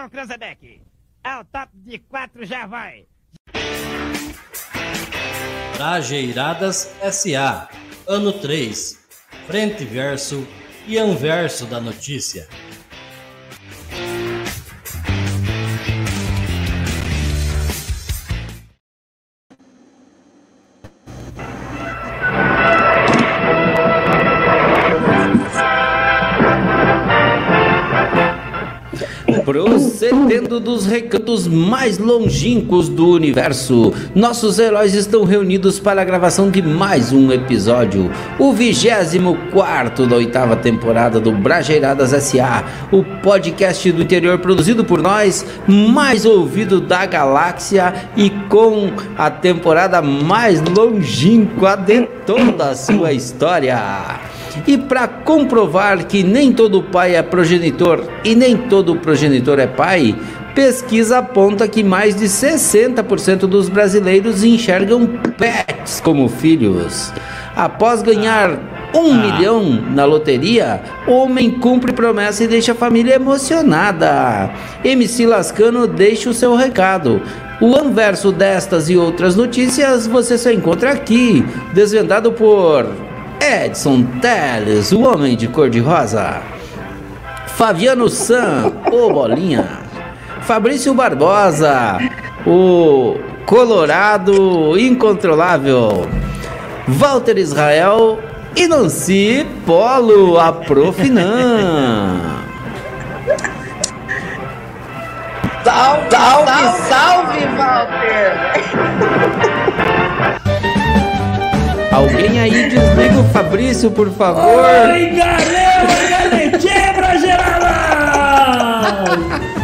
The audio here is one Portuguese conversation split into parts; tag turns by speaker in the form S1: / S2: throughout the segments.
S1: Atenção, Cranzebeck. Ao top de quatro já vai.
S2: Trajeiradas SA. Ano 3. Frente verso e anverso da notícia.
S3: Dos recantos mais longínquos do universo, nossos heróis estão reunidos para a gravação de mais um episódio, o 24 da oitava temporada do Brajeiradas SA, o podcast do interior produzido por nós, mais ouvido da galáxia e com a temporada mais longínqua de toda a sua história. E para comprovar que nem todo pai é progenitor e nem todo progenitor é pai, pesquisa aponta que mais de 60% dos brasileiros enxergam pets como filhos. Após ganhar um milhão na loteria, homem cumpre promessa e deixa a família emocionada. MC Lascano deixa o seu recado. O anverso destas e outras notícias você só encontra aqui, desvendado por Edson Teles, o homem de cor de rosa. Fabiano San, o Bolinha. Fabrício Barbosa, o Colorado Incontrolável. Walter Israel e Nancy Polo, a Profinan.
S4: Salve, salve, salve, Walter!
S3: Alguém aí desliga o Fabrício, por favor.
S5: Oi, galera,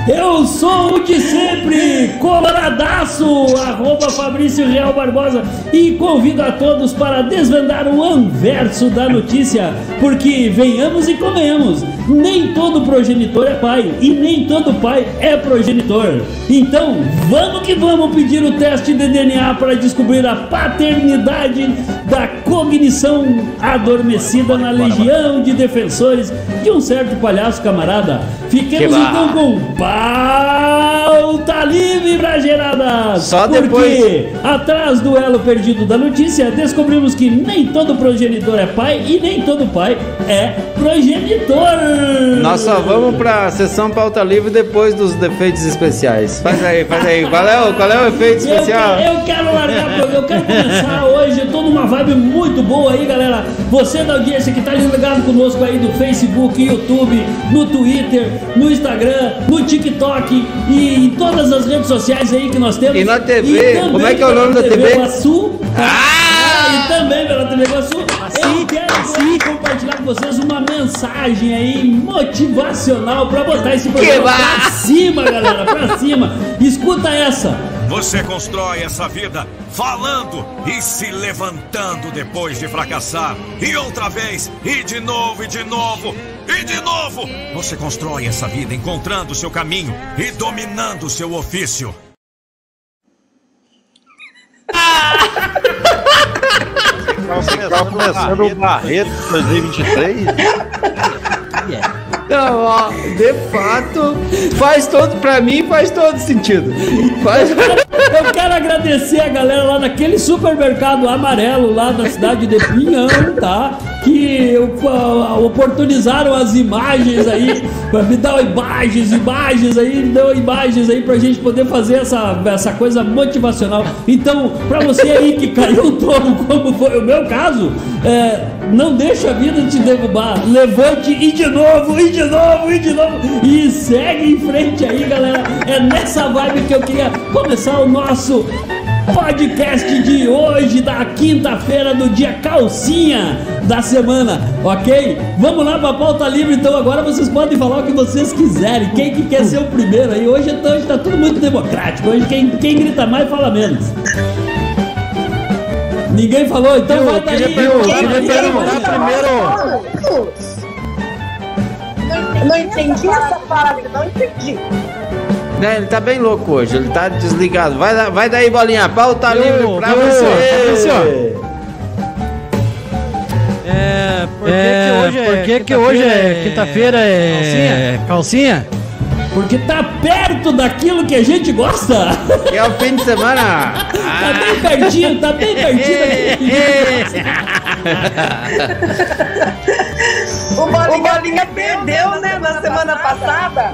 S5: Eu sou o de sempre, coloradaço, arroba Fabrício Real Barbosa e convido a todos para desvendar o anverso da notícia, porque venhamos e comemos, nem todo progenitor é pai e nem todo pai é progenitor. Então, vamos que vamos pedir o teste de DNA para descobrir a paternidade da cognição adormecida na legião de defensores de um certo palhaço camarada. Fiquemos
S3: Que
S5: então com pauta livre, Brageirada!
S3: Só
S5: Porque
S3: depois-
S5: atrás do elo perdido da notícia, descobrimos que nem todo progenitor é pai e nem todo pai é progenitor!
S3: Nós só vamos pra sessão pauta livre depois dos defeitos especiais. Faz aí, faz aí. Qual é o, qual é o efeito
S5: Eu,
S3: especial?
S5: quero- eu quero largar, eu quero começar hoje, eu tô numa vibe muito boa aí, galera. Você da audiência que tá ligado conosco aí do Facebook, YouTube, no Twitter, no Instagram, no TikTok e em todas as redes sociais aí que nós temos.
S3: E na TV,
S5: também
S3: como é que é o nome da TV?
S5: Guaçu. Ah! E também pela TV Guaçu. Eu quero hoje compartilhar com vocês uma mensagem aí motivacional pra botar esse programa pra cima, galera, pra cima. Escuta essa.
S6: Você constrói essa vida falando e se levantando depois de fracassar. E outra vez, e de novo, e de novo, e de novo. Você constrói essa vida encontrando o seu caminho e dominando o seu ofício.
S7: Tá começando o Barreto 2023?
S3: Não, ó, de fato, faz todo, pra mim faz todo sentido. Faz...
S5: Eu quero agradecer a galera lá daquele supermercado amarelo lá da cidade de Pinhão, tá? Que oportunizaram as imagens aí, me dar imagens, imagens aí, deu imagens aí pra gente poder fazer essa, essa coisa motivacional. Então, pra você aí que caiu todo, como foi o meu caso, é, não deixa a vida te derrubar. Levante e de novo, e de novo, e de novo. E segue em frente aí, galera. É nessa vibe que eu queria começar o nosso podcast de hoje, da quinta-feira, do dia calcinha da semana, ok? Vamos lá pra pauta livre, então agora vocês podem falar o que vocês quiserem. Quem que quer ser o primeiro aí? Hoje, então, hoje tá tudo muito democrático. Hoje quem, quem grita mais fala menos. Ninguém falou, então vai daí.
S7: queria perguntar-
S5: vai daí,
S7: queria
S5: vai
S7: perguntar
S5: daí.
S7: primeiro.
S4: Não, não entendi essa parada, não entendi.
S3: Né, ele tá bem louco hoje, ele tá desligado. Vai, da- vai daí, bolinha, pauta
S7: Viu,
S3: livre pra
S7: viu,
S3: você.
S7: Fabrício?
S8: É, por que,
S7: É,
S8: que hoje é,
S7: que que hoje é quinta-feira é-
S8: calcinha? Calcinha?
S5: Porque tá perto daquilo que a gente gosta.
S3: Que é o fim de semana.
S5: Tá bem pertinho, tá bem pertinho daquilo que a gente gosta.
S4: O Bolinha, o Bolinha perdeu, né, na semana passada.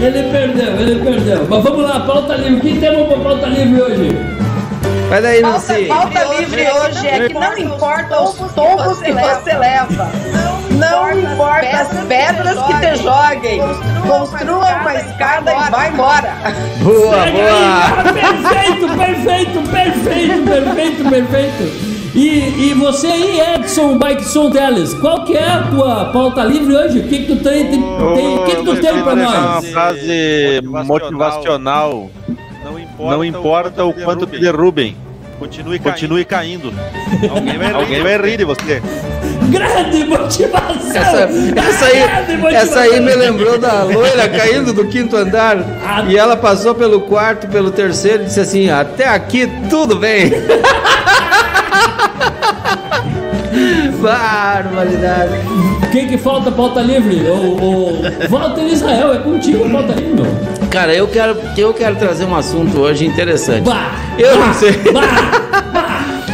S5: Ele perdeu, ele perdeu. Mas vamos lá, pauta livre. O que temos pra pauta livre hoje?
S3: Vai daí,
S4: Pauta,
S3: Nancy.
S4: pauta livre hoje é que não importa os tombos que você leva. Não importa as pedras que te joguem. Construa uma escada e vai embora.
S3: Boa, boa.
S5: Perfeito, perfeito, perfeito, perfeito, perfeito. E, e você aí, Edson Bikeson Teles, qual que é a tua pauta livre hoje? O que que tu tem, tem, tem- o que que tu tem pra
S7: Uma
S5: nós?
S7: frase motivacional. Não importa o quanto te derrubem. Continue, continue caindo. Alguém vai, Alguém vai rir de você.
S5: Grande motivação!
S3: Essa, essa,
S5: Grande
S3: aí,
S5: motivação.
S3: essa aí me lembrou da loira caindo do quinto andar.
S5: Ah.
S3: E ela passou pelo quarto, pelo terceiro e disse assim: Até aqui tudo bem. Barbaridade.
S5: Quem que falta pauta livre? O, o Walter Israel, é contigo a pauta livre, meu.
S3: Cara, eu quero, eu quero trazer um assunto hoje interessante.
S5: Bah,
S3: Eu
S5: bah,
S3: não sei.
S5: bah.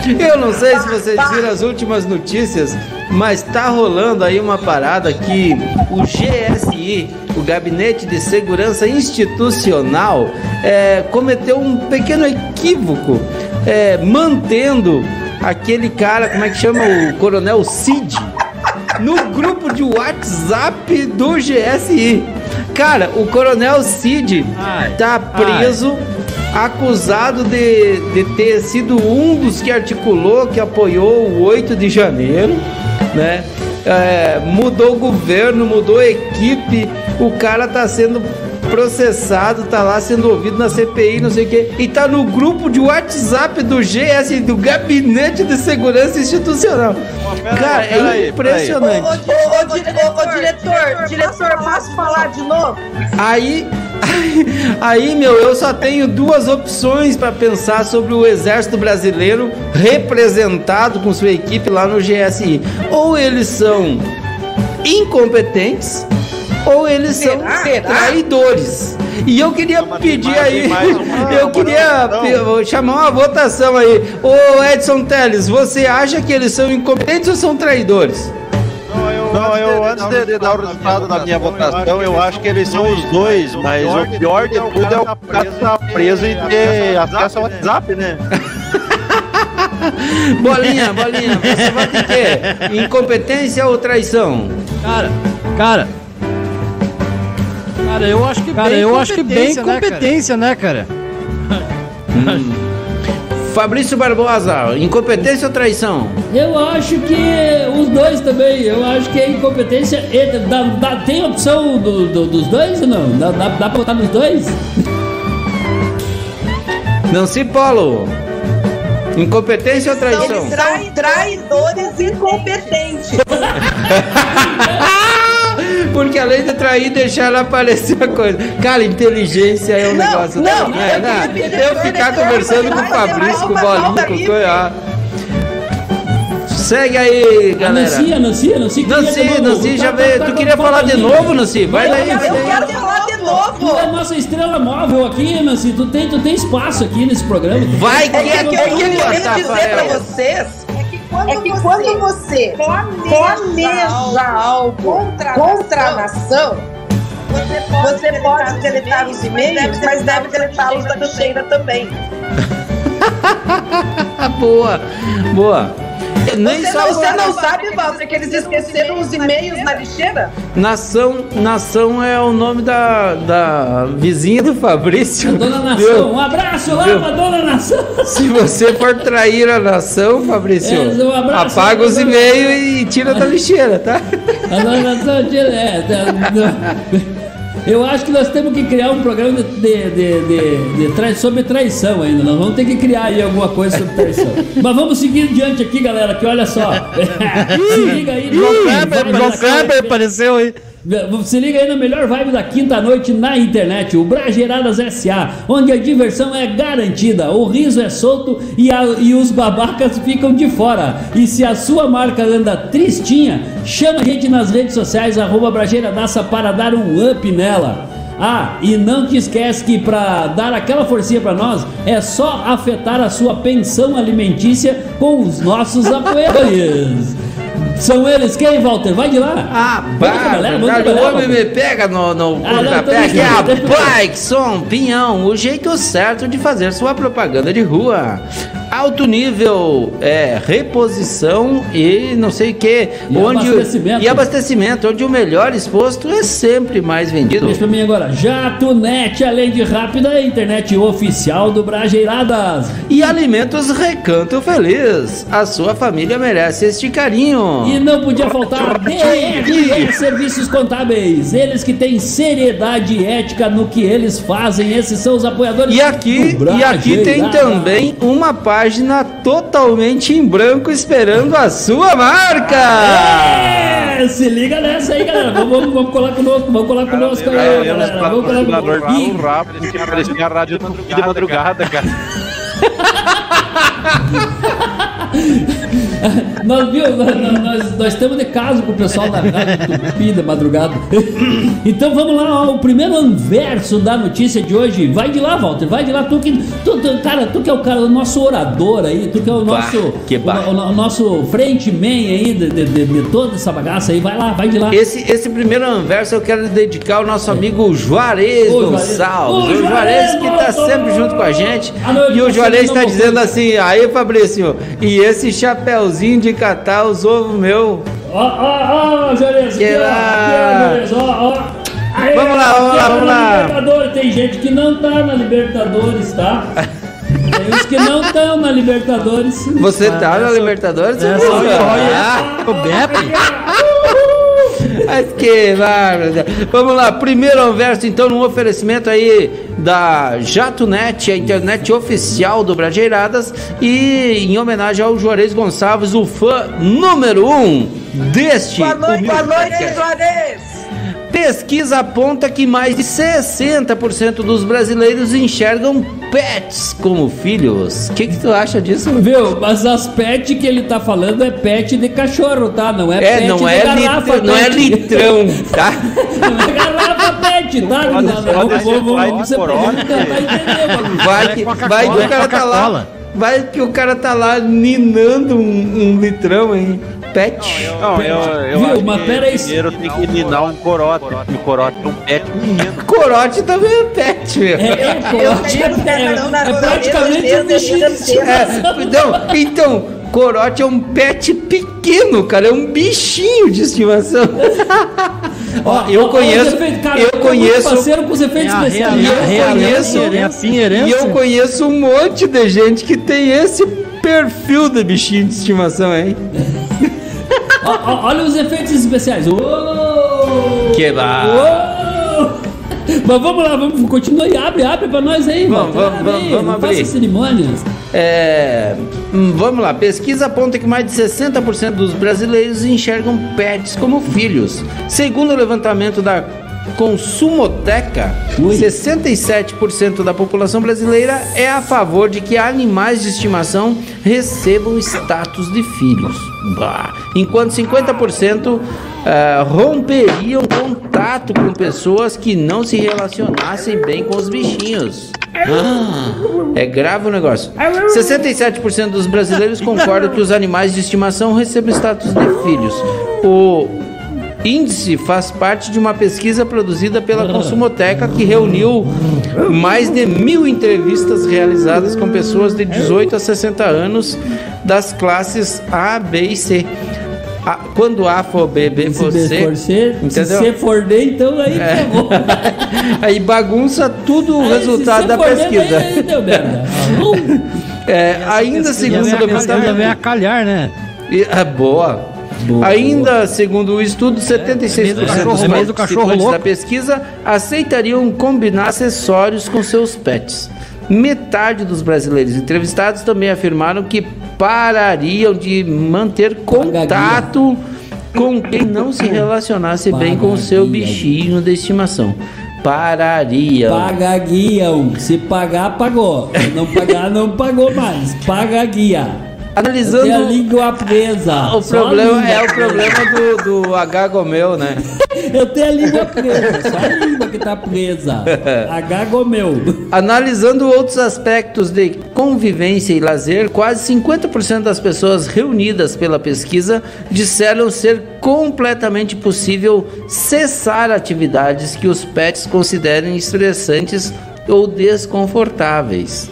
S3: Eu não sei se vocês viram as últimas notícias, mas tá rolando aí uma parada que o GSI, o Gabinete de Segurança Institucional, é, cometeu um pequeno equívoco, é, mantendo aquele cara, como é que chama, o Coronel Cid, no grupo de WhatsApp do GSI. Cara, o Coronel Cid
S2: Ai,
S3: tá preso, acusado de, de ter sido um dos que articulou, que apoiou o 8 de janeiro, né? É, mudou o governo, mudou a equipe, o cara tá sendo processado, tá lá sendo ouvido na CPI, não sei o quê, e tá no grupo de WhatsApp do GS, do Gabinete de Segurança Institucional. Cara, é impressionante.
S4: Ô, ô, ô, dire- ô, ô, diretor, diretor, posso falar de novo?
S3: Aí, aí, aí, meu, eu só tenho duas opções para pensar sobre o Exército Brasileiro representado com sua equipe lá no GSI. Ou eles são incompetentes, ou eles são
S4: Será? Será?
S3: traidores. E eu queria pedir aí,
S7: uma-
S3: eu queria chamar uma votação aí. Ô Edson Teles, você acha que eles são incompetentes ou são traidores?
S7: Não, eu antes de, de dar o resultado da minha votação, eu acho que eles são os dois, mas o pior de tudo é o cara estar preso e ter acesso ao WhatsApp, né?
S3: Bolinha, bolinha, você vota em quê? Incompetência ou traição?
S2: Cara, cara. Cara, eu acho que
S8: Cara,
S2: bem
S8: eu acho que bem
S2: competência, né, cara?
S8: competência, né, cara?
S3: Fabrício Barbosa, incompetência ou traição?
S5: Eu acho que os dois também. Eu acho que é incompetência. e- dá- dá- tem opção do- do- dos dois ou não? Dá, dá, dá pra botar nos dois?
S3: Nancy Polo, incompetência ou traição?
S4: São trai- traidores incompetentes.
S3: Porque além de trair, deixar ela aparecer a coisa. Cara, inteligência é um
S4: Não,
S3: negócio.
S4: não,
S3: né?
S4: eu
S3: Né?
S4: queria pedir
S3: Eu
S4: pro
S3: ficar conversando com o
S4: mais
S3: Fabrício, com o Bolinho, com o. Coiá. Segue aí, galera.
S5: Nancy, a Nancy, a Nancy.
S3: Nancy, Nancy, já
S5: tá-
S3: veio.
S5: tá-
S3: Tu
S5: tá-
S3: queria
S5: tá-
S3: falar
S5: tá-
S3: de novo, Nancy? Vai
S5: Eu
S3: daí.
S5: quero-
S4: Eu quero falar de
S5: Tu é
S4: novo.
S5: a nossa estrela móvel aqui, Nancy. Tu tem, tu tem espaço aqui nesse programa.
S3: Vai
S4: É que, é que eu tô querendo dizer
S3: Tafarel.
S4: pra vocês é que quando você planeja algo contra a nação, você pode deletar os e-mails, mas deve deletá-los da lixeira também.
S3: Boa, boa. Nem
S4: Você
S3: só
S4: não, você não sabe, Walter, que eles esqueceram os e-mails na lixeira?
S3: Nação, Nação é o nome da, da vizinha do Fabrício.
S5: Dona Nação, um abraço lá pra Dona Nação.
S3: Se você for trair a nação, Fabrício,
S5: É, um abraço
S3: apaga os e-mails e tira da lixeira, tá?
S5: A Dona Nação tira- é. Eu acho que nós temos que criar um programa de, de, de, de- de trai- sobre traição ainda. Nós vamos ter que criar aí alguma coisa sobre traição. Mas vamos seguir adiante aqui, galera, que olha só. Se liga aí.
S8: João Kleber apareceu aí.
S5: Se liga aí na melhor vibe da quinta noite na internet, o Brageiradas SA, onde a diversão é garantida, o riso é solto e, a- e os babacas ficam de fora. E se a sua marca anda tristinha, chama a gente nas redes sociais, arroba Brageiradaça para dar um up nela. Ah, e não te esquece que para dar aquela forcinha para nós é só afetar a sua pensão alimentícia com os nossos apoiadores. São eles quem, Walter? Vai de lá.
S3: Ah,
S5: pra
S3: o homem me pega no, no
S5: Ah,
S3: pontapé, é a
S5: brincando.
S3: Bikeson Pinhão, o jeito certo de fazer sua propaganda de rua. Alto nível, é, reposição e não sei o que.
S5: E abastecimento.
S3: E abastecimento, onde o melhor exposto é sempre mais vendido.
S5: Deixa pra mim agora. JatoNet, além de rápida, é a internet oficial do Brajeiradas.
S3: E Alimentos Recanto Feliz. A sua família merece este carinho.
S5: E não podia faltar Serviços Contábeis. Eles que têm seriedade e ética no que eles fazem. Esses são os apoiadores
S3: E aqui, e aqui tem também uma página totalmente em branco esperando a sua marca.
S5: É, se liga nessa aí, galera. Vamos, vamos, vamos colar conosco, vamos colar conosco aí,
S7: Menos
S5: galera. Vamos colar conosco.
S7: rápido que parecia a rádio de madrugada, cara.
S5: Nós, viu, nós, nós, nós estamos de caso com o pessoal da Rádio Tupi da madrugada. Então vamos lá, ó, o primeiro anverso da notícia de hoje. Vai de lá, Walter, vai de lá. Tu que, tu, tu- cara, tu que é o cara, o nosso orador aí, tu que é o
S3: Bah,
S5: nosso,
S3: que
S5: o,
S3: bah.
S5: o- o nosso frente man aí de, de- de- de toda essa bagaça aí. Vai lá, vai de lá.
S3: Esse, esse primeiro anverso eu quero dedicar ao nosso amigo Juarez
S5: Ô, Juarez.
S3: Gonçalves.
S5: Ô,
S3: O Juarez que tá
S5: Juarez!
S3: sempre junto com a gente.
S5: Ah,
S3: E o Juarez tá
S5: no
S3: dizendo assim: aí, Fabrício, e esse chapéuzinho de catar os ovos meu.
S5: Ó, ó, ó,
S3: Que
S5: aqui, ó, ó,
S3: lá.
S5: Juarez, ó, ó. Aí,
S3: Vamos lá, vamos lá, vamos lá.
S5: Libertadores, tem gente que não tá na Libertadores, tá? Tem uns que não estão na Libertadores.
S3: Você tá na Libertadores? Você
S8: olha,
S3: Ah,
S8: O Beppe?
S3: Mas que bárbaro. Vamos lá, primeiro anverso, então, no oferecimento aí da JatoNet, a internet oficial do Brajeiradas, e em homenagem ao Juarez Gonçalves, o fã número um deste.
S4: Boa noite, boa noite. Juarez.
S3: Pesquisa aponta que mais de 60% dos brasileiros enxergam pets como filhos. O que, que tu acha disso?
S5: Viu? Mas as pet que ele tá falando é pet de cachorro, tá? Não é,
S3: É,
S5: pet
S3: não
S5: de
S3: é,
S5: garrafa
S3: não é litrão, tá?
S5: não é garrafa pet, tá?
S7: Pode
S5: Não,
S7: ser,
S5: não,
S7: pode ser,
S5: vamos-
S7: vai
S5: você vai entender, mano.
S3: Vai que, vai que o cara tá lá. Vai que o cara tá lá ninando um, um litrão, hein? Pet.
S7: Não, eu, eu
S5: Viu,
S7: acho
S5: mas
S7: que
S5: pera aí.
S7: primeiro tem que ninar um corote. Um corote é um pet pequeno.
S3: Corote também é pet, meu.
S5: É, é,
S4: Eu
S5: é, é, é praticamente um bichinho de estimação.
S3: É, então, corote é um pet pequeno, cara. É um bichinho de estimação. Ó, eu conheço.
S5: cara,
S3: eu conheço.
S5: parceiro com os efeitos
S8: É
S5: especiais.
S3: Eu conheço-
S8: é.
S3: E eu conheço um monte de gente que tem esse perfil de bichinho de estimação, hein?
S5: Ó, olha os efeitos especiais.
S3: Que ba-
S5: Uou! Mas vamos lá, vamos continuar e abre, abre pra nós aí,
S3: Vamos,
S5: mano.
S3: vamos, vamos, vamos abrir.
S5: faça cerimônias.
S3: É, hum, vamos lá, pesquisa aponta que mais de 60% dos brasileiros enxergam pets como filhos. Segundo o levantamento da Consumoteca,
S5: Ui.
S3: 67% da população brasileira é a favor de que animais de estimação recebam status de filhos. Bah. Enquanto 50% ah, romperiam contato com pessoas que não se relacionassem bem com os bichinhos. Ah, é grave o negócio. 67% dos brasileiros concordam que os animais de estimação recebam status de filhos. O índice faz parte de uma pesquisa produzida pela Consumoteca que reuniu mais de mil entrevistas realizadas com pessoas de 18 a 60 anos das classes A, B e C. A- quando A for B, B for
S5: Se
S3: C,
S5: for C, se
S3: entendeu?
S5: C for D, então aí
S3: É.
S5: acabou.
S3: Aí bagunça tudo o
S5: Aí,
S3: resultado
S5: se
S3: da
S5: for D,
S3: pesquisa.
S5: Aí, deu merda.
S3: É, ainda segundo o
S8: Ainda vem a calhar, né?
S3: E- É boa. Ainda, segundo o estudo, 76% dos
S8: cachorro- é meio do cachorro
S3: participantes
S8: louco.
S3: da pesquisa aceitariam combinar acessórios com seus pets. Metade dos brasileiros entrevistados também afirmaram que parariam de manter contato com quem não se relacionasse bem com o seu bichinho de estimação. Parariam.
S5: Paga guia. Se pagar, pagou. Se não pagar, não pagou mais. Paga guia.
S3: Analisando.
S5: Tem a língua presa.
S3: O problema é o problema do, do H Gomel, né?
S5: Eu tenho a língua presa, só a língua que tá presa. H gomeu.
S3: Analisando outros aspectos de convivência e lazer, quase 50% das pessoas reunidas pela pesquisa disseram ser completamente possível cessar atividades que os pets considerem estressantes ou desconfortáveis.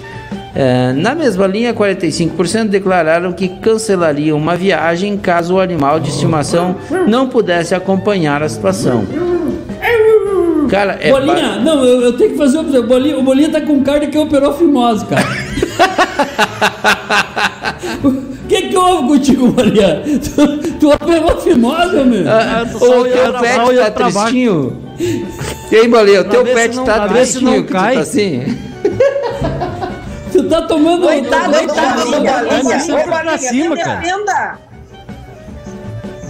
S3: É, na mesma linha, 45% declararam que cancelariam uma viagem caso o animal de estimação não pudesse acompanhar a situação. Cara, é
S5: Bolinha, não, eu, eu tenho que fazer uma coisa. Bolinha, o Bolinha tá com cara que operou fimose, cara. O que que houve contigo, Bolinha? Tu, tu operou fimose, meu?
S3: Ah, o
S8: só
S3: teu
S8: olhando pra
S3: pet tá tristinho? E aí, Bolinha, o teu pet tá tristinho tá assim?
S5: Tu tá tomando...
S4: Coitado,
S5: coitado,
S8: pra
S4: Bolinha,
S8: cima, cara.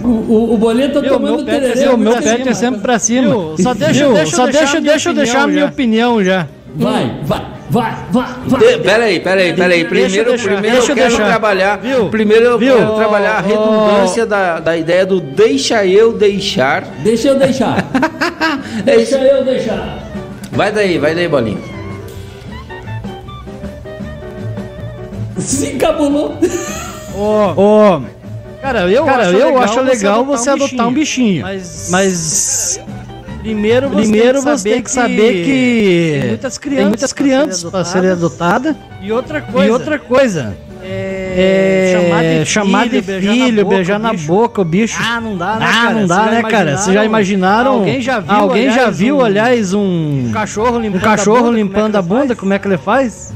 S5: O, o, o Bolinha tá
S8: Meu,
S5: tomando
S8: meu
S5: tererê.
S8: é, o meu pet é
S5: acima.
S8: sempre pra cima. só deixa,
S9: Viu?
S8: deixa,
S9: Só
S8: deixa,
S9: deixa-
S8: deixa eu deixar a minha opinião já.
S5: Vai, vai, vai, vai, vai.
S3: De- Peraí, peraí, peraí.
S8: Deixa
S3: Primeiro,
S8: deixar,
S3: primeiro
S8: deixa
S3: eu quero
S8: deixar.
S3: trabalhar.
S8: Viu?
S3: Primeiro eu
S8: Viu?
S3: quero trabalhar a redundância da, da ideia do deixa eu deixar.
S5: Deixa eu deixar.
S3: É.
S5: Deixa eu deixar.
S3: Vai daí, vai daí, bolinha.
S5: Se encabulou.
S9: Ô,
S8: Cara, eu,
S9: Cara,
S8: acho,
S9: eu
S8: legal
S9: acho legal você adotar um bichinho.
S8: Mas,
S9: Mas
S8: primeiro você,
S9: primeiro
S8: tem, que
S9: você tem que saber que
S8: tem muitas crianças,
S9: tem muitas crianças para serem adotadas.
S8: E outra coisa,
S9: E outra coisa,
S8: é,
S9: é chamar de filho, beijar, na, boca, o bicho.
S8: Ah, não dá, né,
S9: Ah,
S8: cara?
S9: não dá, né, cara? Vocês já imaginaram?
S8: Alguém já viu,
S9: alguém já
S8: aliás,
S9: viu,
S8: um-
S9: aliás, um,
S8: um cachorro
S9: um
S8: limpando
S9: cachorro
S8: a bunda,
S9: limpando a
S8: como é
S9: bunda, como é que ele faz?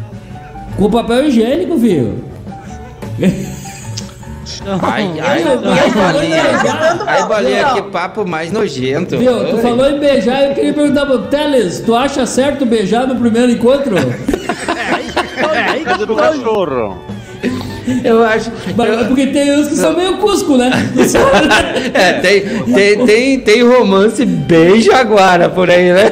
S5: Com papel higiênico, filho.
S3: Ai, ai,
S5: Eu-
S3: ai, Ai, que papo mais nojento.
S5: Viu, tu falou em beijar, eu queria perguntar pro Teles, tu acha certo beijar no primeiro encontro?
S7: Coisa do cachorro.
S3: Eu acho.
S5: Mas-
S3: eu-
S5: Porque tem uns que são meio cusco, né?
S3: É, tem, tem, tem, tem romance bem jaguara por aí, né?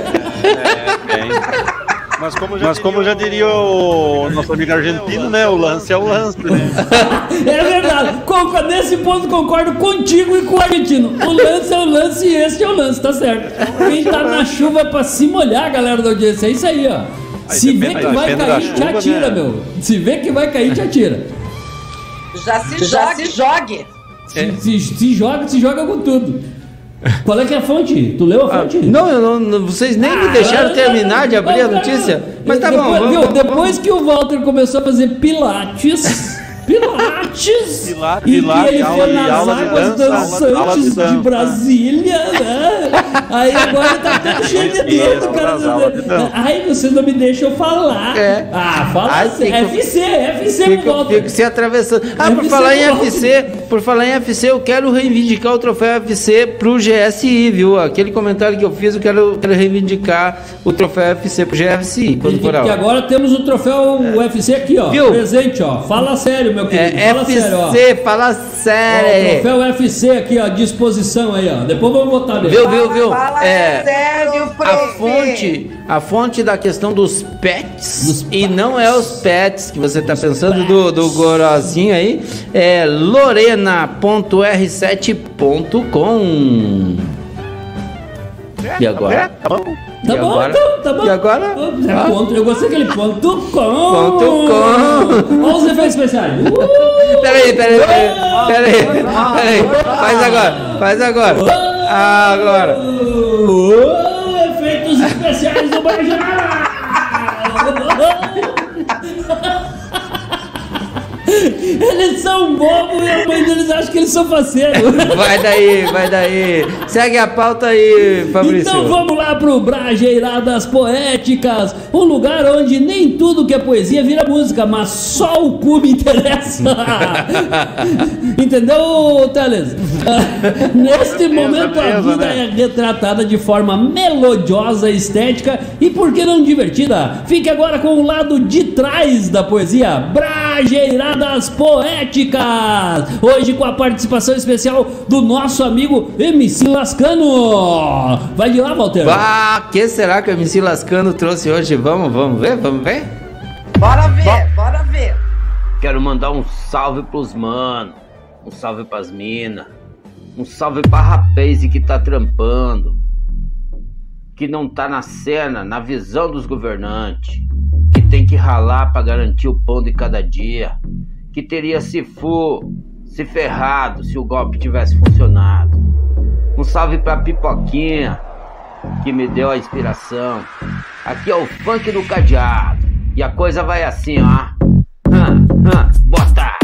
S7: Mas como já, Mas como já diria o nosso amigo argentino, né? O lance é o lance, né?
S5: É verdade. Nesse ponto concordo contigo e com o argentino. O lance é o lance e esse é o lance, tá certo. Quem tá na chuva é pra se molhar, galera da audiência. É isso aí, ó. Se vê que vai cair, te
S7: chuva,
S5: atira,
S7: né?
S5: meu. Se vê que vai cair, te atira.
S4: Já se jogue. Se jogue.
S5: Se, se, se joga, se joga com tudo. Qual é que é a fonte? Tu leu a fonte?
S3: Não, eu não, não- vocês nem me deixaram terminar de abrir a notícia. Mas tá bom,
S5: depois,
S3: vamos,
S5: viu,
S3: vamos,
S5: depois que o Walter começou a fazer pilates, pilates,
S7: Pilates,
S5: e
S7: pilates,
S5: que ele foi
S7: de-
S5: nas
S7: aula de
S5: águas
S7: dança,
S5: dançantes
S7: aula de
S5: de,
S7: dança.
S5: Brasília, né? Aí agora ele tá todo cheio de dedo, cara.
S7: de dança.
S5: Ai, vocês não me deixam falar.
S3: É.
S5: Ah, fala
S3: Ai,
S5: sério.
S3: fico-
S5: FC, FC
S3: Fico,
S5: pro Walter.
S3: fico se atravessando. Ah, por
S5: FC
S3: falar em. FC, por falar em FC, eu quero reivindicar o troféu FC pro GSI, viu? Aquele comentário que eu fiz, eu quero, quero reivindicar o troféu FC pro GSI, quando
S5: Que,
S3: for a
S5: que
S3: hora.
S5: agora temos o troféu UFC aqui, ó.
S3: Viu?
S5: Presente, ó. Fala sério, meu querido.
S3: É
S5: Fala sério, ó.
S3: FC, fala
S5: Ó, o
S3: sério.
S5: troféu UFC aqui, ó, à disposição aí, ó. Depois vamos botar nele.
S3: Viu, viu, viu?
S4: Fala
S3: É,
S4: sério,
S3: a fonte, a fonte da questão dos pets,
S5: Dos
S3: e não é os pets que você tá pensando do, do gorozinho aí, é lorena.r7.com. E agora?
S7: Tá bom.
S5: Tá
S3: E
S5: bom,
S3: agora?
S5: então, tá bom.
S3: E agora?
S5: É
S3: Ah.
S5: ponto, eu gostei daquele ponto com.
S3: Ponto com.
S5: Olha os efeitos especiais. Uh!
S3: Peraí, peraí, peraí, peraí, peraí, faz agora, faz agora, agora.
S5: Uh, efeitos especiais do Bajara! Eles são bobos e a mãe deles acha que eles são faceiros.
S3: Vai daí, vai daí. Segue a pauta aí, Fabrício.
S5: Então vamos lá pro Brajeiradas Poéticas, um lugar onde nem tudo que é poesia vira música, mas só o cu me interessa. Entendeu, Teles? Neste momento a vida
S7: né?
S5: é retratada de forma melodiosa, estética e por que não divertida? Fique agora com o lado de trás da poesia, Brajeiradas Poéticas. Hoje com a participação especial do nosso amigo MC Lascano. Vai de lá, Walter.
S3: Ah, que será que o MC Lascano trouxe hoje? Vamos, vamos ver, vamos ver?
S4: Bora ver, bora ver.
S3: Quero mandar um salve pros mano, um salve pras mina, um salve pra rapaz que tá trampando, que não tá na cena, na visão dos governantes, que tem que ralar pra garantir o pão de cada dia, que teria se for, se ferrado se o golpe tivesse funcionado. Um salve pra Pipoquinha, que me deu a inspiração. Aqui é o funk do cadeado. E a coisa vai assim, ó. Bota,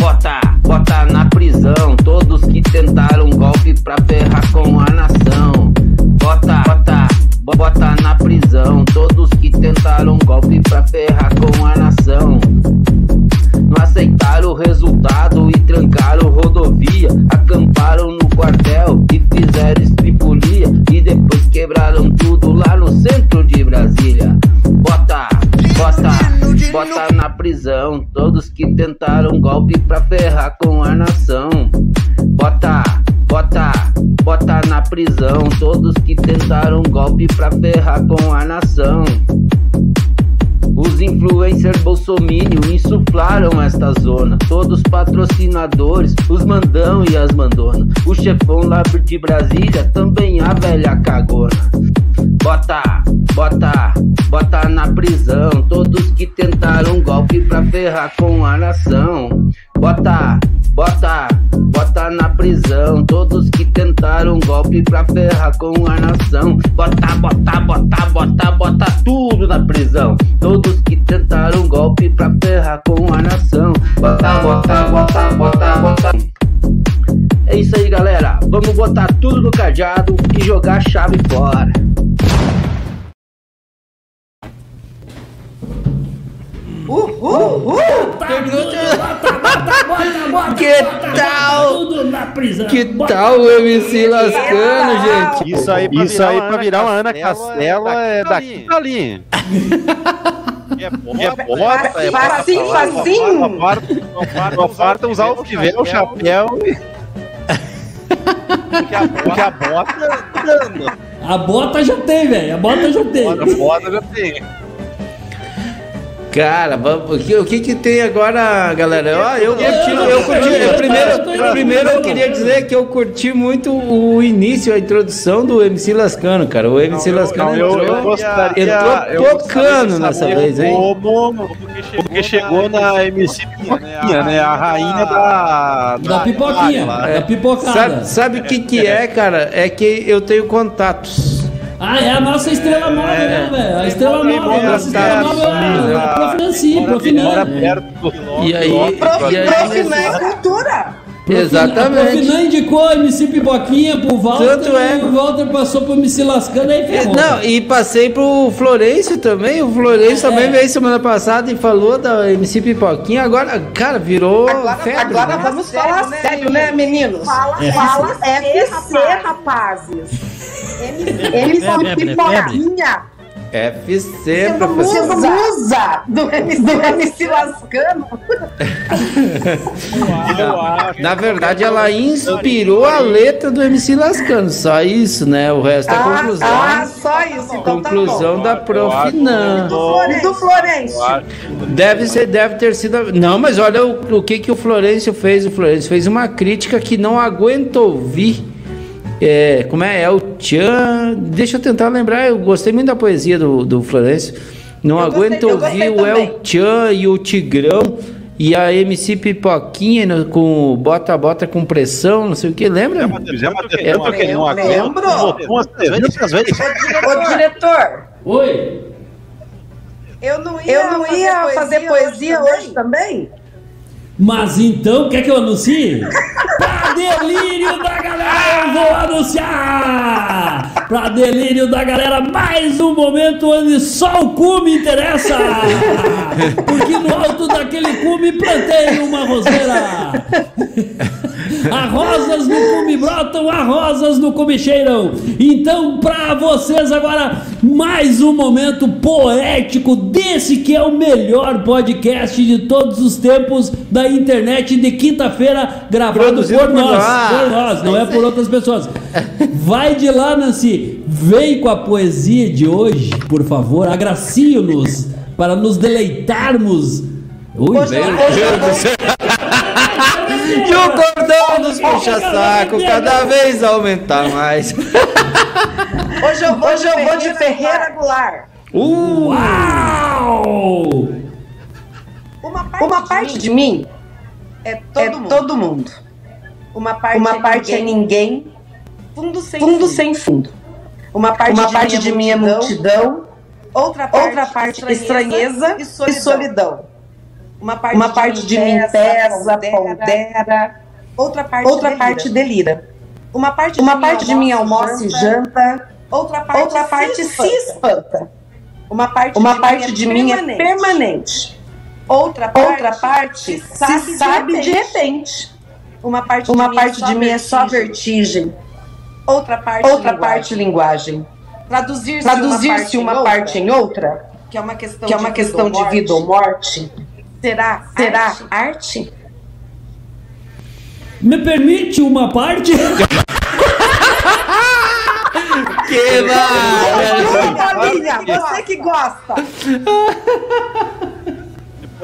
S3: bota, bota na prisão. Todos que tentaram golpe pra ferrar com a nação. Bota, bota, bota na prisão. Todos que tentaram golpe pra ferrar com a nação. Aceitaram o resultado e trancaram rodovia. Acamparam no quartel e fizeram estripulia. E depois quebraram tudo lá no centro de Brasília. Bota, bota, bota na prisão. Todos que tentaram golpe pra ferrar com a nação. Bota, bota, bota na prisão. Todos que tentaram golpe pra ferrar com a nação. Os influencers bolsominion insuflaram esta zona. Todos patrocinadores, os mandão e as mandona. O chefão lá de Brasília, também a velha cagona. Bota, bota, bota na prisão. Todos que tentaram golpe pra ferrar com a nação. Bota, bota, bota na prisão. Todos que tentaram golpe pra ferrar com a nação. Bota, bota, bota, bota, bota tudo na prisão. Todos que tentaram golpe pra ferrar com a nação. Bota, bota, bota, bota, bota. É isso aí, galera. Vamos botar tudo no cadeado e jogar a chave fora.
S4: Uhul! Uhul!
S3: Que tal? Que tal o MC lascando, gente?
S7: Isso aí pra Isso virar aí uma pra virar uma Ana Castela é é daqui pra ali. É bota, é
S4: Facinho, facinho.
S7: Só falta usar o que vê, o chapéu e. Porque a, porque a bota tá.
S5: A bota já tem, velho. A bota já tem.
S7: A bota já tem.
S3: Cara, o que, o que que tem agora, galera? Eu curti, eu curti. eu primeiro, primeiro eu queria dizer que eu curti muito o início, a introdução do MC Lascano, cara. O MC Lascano
S7: eu,
S3: entrou,
S7: eu gostaria,
S3: entrou tocando nessa vez, hein?
S7: Como, porque chegou na MC Pipoquinha, né? A rainha da.
S5: Da pipoquinha, da pipocada.
S3: Sabe, sabe o que que é, cara? É que eu tenho contatos.
S5: Ah, é a nossa estrela nova, né, velho? A estrela nova, a nossa estrela nova é a Profinanci, Profinan.
S3: E aí,
S4: Prof,
S3: e aí
S4: Profinan é cultura.
S3: Exatamente.
S5: Profinan indicou a MC Pipoquinha pro Walter
S3: Tanto é.
S5: e o Walter passou pro MC Lascando aí ferrou.
S3: Não, e passei pro Florencio também. O Florencio
S5: É.
S3: também veio semana passada e falou da MC Pipoquinha. Agora, cara, virou
S4: Agora,
S3: febre.
S4: agora
S3: né?
S4: vamos falar sério, né, meninos?
S10: Fala,
S4: Fala
S10: FC,
S4: FC, rapazes. MC Pipoquinha.
S3: FC,
S4: Sendo
S3: professor.
S4: musa do MC, do MC Lascano.
S7: Acho.
S3: Na verdade, ela inspirou a letra do MC Lascano. Só isso, né? O resto é
S4: Ah,
S3: conclusão.
S4: ah, só isso. Então
S3: conclusão da Prof. Não.
S4: tá. E do Florencio?
S3: Deve ser, deve ter sido. Não, mas olha o, o que, que o Florencio fez. O Florencio fez uma crítica que não aguento ouvir. É, como é? É o Tchan. Deixa eu tentar lembrar. Eu gostei muito da poesia do, do Florencio. Não
S4: Eu
S3: aguento ouvir o El
S4: também.
S3: Tchan e o Tigrão. E a MC Pipoquinha no- com bota-bota com pressão, não sei o que, lembra?
S7: Já não
S4: Lembro. Ô, diretor,
S5: Oi?
S10: Eu não ia,
S4: eu não ia fazer poesia hoje também?
S5: Mas então, quer que eu anuncie? pra delírio da galera, vou anunciar! Pra delírio da galera, mais um momento onde só o cume interessa! Porque no alto daquele cume plantei uma roseira! Há rosas no cume brotam, há rosas no cume cheiram. Então, pra vocês agora, mais um momento poético desse que é o melhor podcast de todos os tempos da internet de quinta-feira, gravado por
S3: por
S5: nós.
S3: nós.
S5: Por nós, não é por outras pessoas. Vai de lá, Nancy. Vem com a poesia de hoje, por favor. Agracie-nos para nos deleitarmos Ui,
S3: Meu Deus do céu. E o cordão dos puxa-saco cada vez aumenta mais.
S4: Hoje eu vou, Hoje eu vou de Ferreira Goulart.
S3: Uh!
S5: Uau!
S4: Uma parte, Uma parte de mim é todo, é mundo. todo mundo. Uma parte, Uma é, parte ninguém. é ninguém. Fundo sem fundo. Sem fundo. Uma parte, Uma de, parte de mim é multidão. Outra parte, Outra parte estranheza, estranheza e, solidão. e solidão. Uma parte, Uma parte de, mim pesa, pondera. Outra parte, Outra delira. parte delira. Uma parte de, Uma mim, parte de mim almoça e janta. Outra parte, Outra parte se, espanta. Uma parte, Uma de, parte mim de mim é permanente. permanente. Outra parte, Outra parte se sabe, se sabe de, repente. de repente. Uma parte, Uma de, parte mim é de mim é só vertigem. Outra parte, Outra linguagem. parte linguagem. Traduzir-se Traduzir uma, parte, uma parte em outra, que é uma questão, que é uma de, questão vida de vida ou morte, será, será arte? arte?
S5: Me permite uma parte?
S3: que
S4: maravilha! Você que gosta!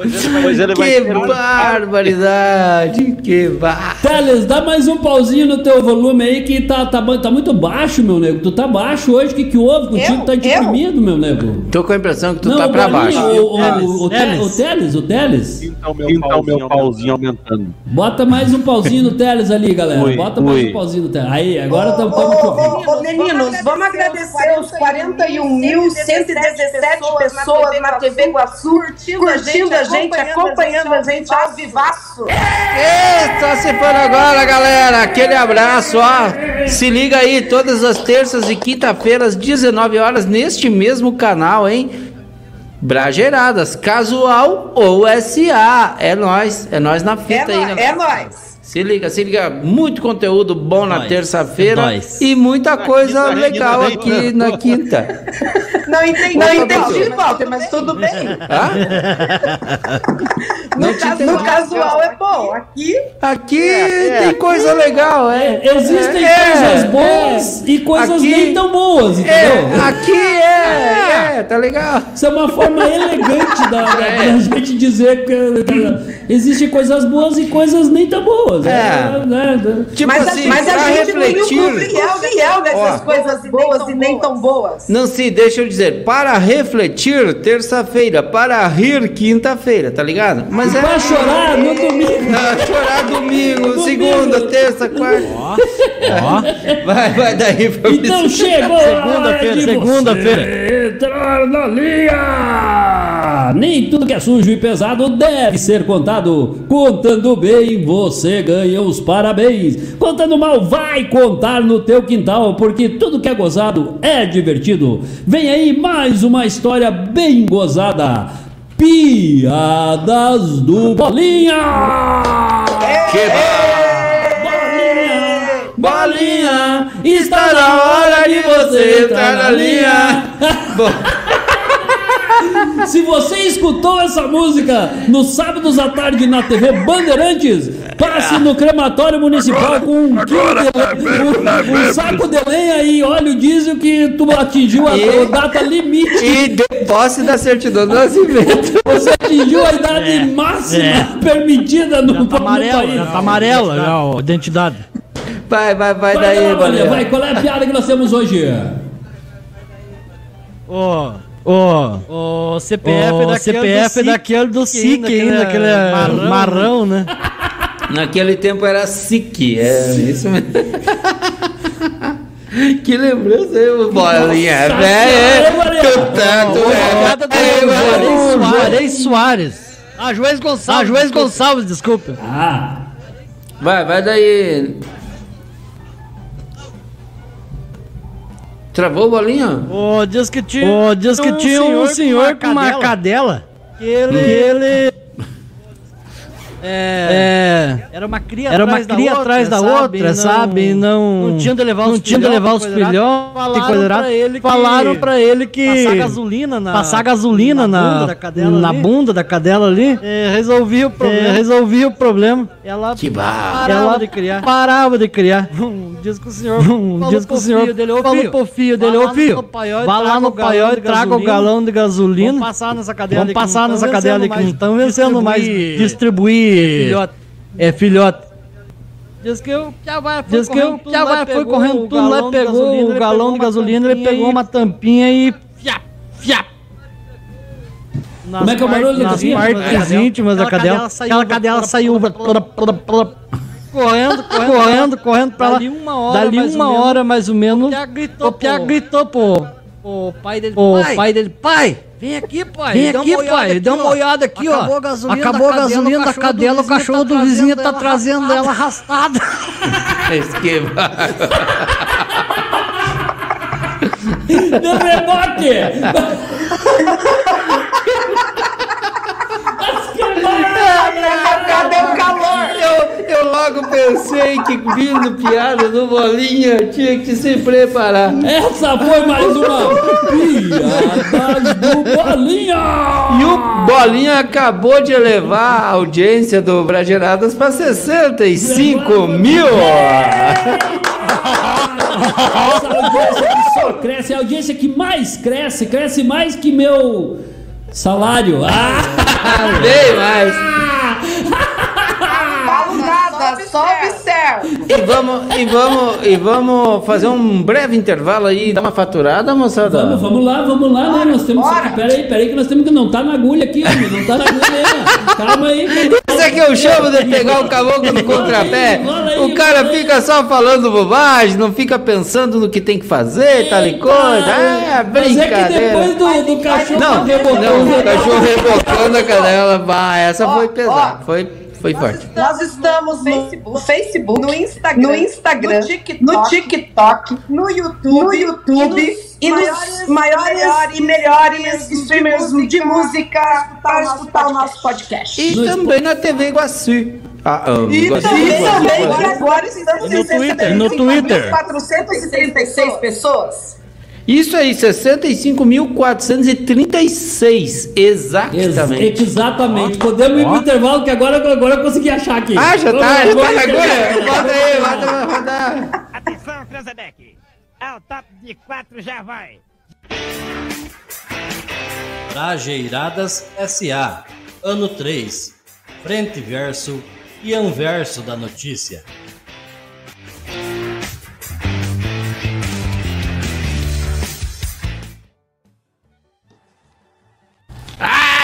S3: Ele vai que barbaridade! Que bar...
S5: Teles, dá mais um pauzinho no teu volume aí que tá, tá, tá muito baixo, meu nego. Tu tá baixo hoje, o que, que houve contigo? Tá deprimido, meu nego.
S3: Tô com a impressão que tu Não, tá pra baixo.
S5: O, o, o, Teles, o Teles, o Teles.
S7: Então, meu, então, pauzinho, meu pauzinho aumentando.
S5: Bota mais um pauzinho no Teles ali, galera. Ui, Bota mais ui. um pauzinho no Teles. Aí, agora estamos.
S4: Ô, meninos, vamos agradecer os 41.117 pessoas na TV Iguaçu curtindo a gente gente, acompanhando a gente ao vivaço.
S3: Eita, se for agora, galera. Aquele abraço, ó. Se liga aí, todas as terças e quinta-feiras, 19 horas, neste mesmo canal, hein? Brageiradas, casual ou SA. É nós, é nós na fita
S4: é
S3: aí,
S4: né? É nós.
S3: Se liga, se liga, muito conteúdo bom na terça-feira e muita coisa legal aqui na quinta.
S4: Não entendi, não entendi, Walter, mas tudo bem. Hã? No, caso, no casual é bom. Aqui.
S3: Aqui é, é. tem coisa legal, é.
S5: é existem é, coisas boas e coisas aqui, nem tão boas, entendeu?
S3: aqui é, é, tá legal.
S5: Isso é uma forma elegante da, da, da gente dizer que existem coisas boas e coisas nem tão boas.
S3: É. Né?
S4: Tipo mas, assim, mas a gente refletir, não é fiel, fiel dessas ó, coisas boas e nem tão boas.
S3: Não se deixa eu dizer, para refletir terça-feira, para rir quinta-feira, tá ligado?
S5: Mas é... Pra chorar no domingo.
S3: Não, chorar domingo, domingo, segunda, terça, quarta. Ó, ó. Vai, vai daí
S5: pra Então chegou
S3: Segunda-feira, segunda-feira.
S5: Entrar na linha! Nem tudo que é sujo e pesado deve ser contado. Contando bem, você ganha os parabéns. Contando mal, vai contar no teu quintal, porque tudo que é gozado é divertido. Vem aí mais uma história bem gozada. Piadas do Bolinha!
S3: Que Bolinha! Bolinha! Está na hora de você entrar na linha!
S5: Se você escutou essa música no sábados à tarde na TV Bandeirantes, passe no crematório municipal com um, quilo de, um, um saco de lenha e óleo diesel que tu atingiu a, e, data limite.
S3: E de posse da certidão do nascimento.
S5: Você atingiu a idade é, máxima é. permitida no, já
S8: tá amarela, país. Já tá amarela já, a identidade.
S3: Vai, vai, vai, vai daí,
S5: vai, vai. Qual é a piada que nós temos hoje?
S8: Ô... Oh. O, o CPF, o daquele, CPF do daquele do SIC ainda, aquele marrão, marrão né?
S3: Naquele tempo era SIC, é isso mesmo. que lembrança aí, bolinha, velho. Cantando,
S8: é. Juarez Soares. Ah, Juiz Gonçalves. Ah, Juiz Gonçalves, desculpa.
S5: Ah.
S3: Vai, vai daí. Travou bolinha?
S8: Oh, diz que tinha, oh, diz que um tinha senhor um senhor com uma, com uma cadela. Que ele, que ele É,
S9: é, era uma cria
S8: era uma cria atrás da outra, sabe? Não,
S9: não tinha de levar
S8: não
S9: os
S8: tinha de levar os filhotes,
S9: falaram para ele que
S8: falaram para ele que
S9: passar gasolina na
S8: passar gasolina na,
S9: na, bunda, da cadela
S8: na
S9: ali,
S8: bunda da cadela ali,
S9: é, resolvia o problema.
S8: É, resolvia o problema.
S9: Ela
S3: que
S9: parava
S8: ela
S9: de criar.
S8: Parava de criar.
S9: Um, diz que o senhor
S8: um, diz que o senhor
S9: dele, ô,
S8: falou
S9: filho,
S8: pro filho dele, ô filho, vá lá no paiol e traga o galão de gasolina.
S9: Vamos passar nessa cadela
S8: Vamos passar
S9: não
S8: nessa cadela que não estão vencendo mais
S9: É
S8: distribuir
S9: filhote.
S8: é filhote.
S9: Diz que o Piavá foi
S8: Diz que o
S9: correndo tudo
S8: Piavá
S9: lá,
S8: foi
S9: pegou
S8: correndo
S9: o
S8: tudo lá, pegou
S9: gasolina,
S8: o
S9: ele
S8: galão
S9: pegou
S8: de
S9: uma
S8: gasolina, ele
S9: tampinha
S8: pegou
S9: e-
S8: uma tampinha e fiap, fiap.
S5: Como é que é o barulho da
S8: Nas partes íntimas da cadela, aquela cadela saiu correndo, correndo, correndo, correndo pra lá.
S9: Dali uma hora,
S8: Dali
S9: mais ou
S8: uma
S9: menos,
S8: hora mais ou menos.
S9: O Piá gritou,
S8: O
S9: pô.
S8: gritou, pô.
S9: O pai dele,
S8: O
S9: pai,
S8: pai dele, pai,
S9: vem aqui, pai.
S8: vem
S9: dá uma
S8: aqui,
S9: olhada
S8: pai, dá uma olhada aqui, ó.
S9: Acabou a gasolina
S8: Acabou
S9: da
S8: a gasolina da
S9: cadela,
S8: o cachorro do vizinho tá trazendo ela arrastada.
S3: Esquiva.
S5: Deu rebote!
S4: Cadê o calor?
S3: Eu, eu logo pensei que vindo piada do Bolinha tinha que se preparar.
S5: Essa foi mais uma piada do Bolinha!
S3: E o Bolinha acabou de elevar a audiência do Brageradas para 65 mil.
S5: Essa audiência que só cresce, é a audiência que mais cresce, cresce mais que meu salário. Ah!
S3: Bem mais. E vamos, e vamos, e vamos fazer um breve intervalo aí dar uma faturada, moçada?
S5: Vamos, vamos lá, vamos lá, né? Nós temos
S4: bora.
S5: que. Pera aí, pera aí, que nós temos que. Não tá na agulha aqui, homem. Não tá na agulha aí. Calma aí.
S3: Isso é que eu chamo de pegar o caboclo no contrapé. O cara fica só falando bobagem, não fica pensando no que tem que fazer, tal e coisa. Ah,
S5: Mas é que
S3: brincadeira.
S5: depois do, do cachorro
S3: Não,
S5: rebocando.
S3: não, o cachorro rebocando a cadela. Bah, essa foi pesada, foi, foi forte.
S4: Nós estamos no Facebook, no Instagram, no, Instagram, no TikTok, no YouTube, no YouTube e nos maiores, e melhores streamers de música para escutar o nosso podcast.
S3: E também na TV Iguaçu. Ah, ah,
S4: E
S3: Iguaçu,
S4: também,
S3: Iguaçu,
S4: também
S3: Iguaçu.
S4: que agora estamos
S8: No
S4: em
S8: Twitter, no Twitter.
S4: 436 pessoas.
S3: Isso aí, 65.436, exatamente.
S5: Exatamente. Podemos ir pro intervalo que agora, agora eu consegui achar aqui.
S3: Ah, já
S5: Vamos
S3: tá, já
S5: vamos
S3: tá na agulha? Bota aí, bota rodar.
S1: Atenção, Cranzebeck. É o top de quatro, já vai.
S2: Trajeiradas SA, ano 3, frente verso e anverso da notícia.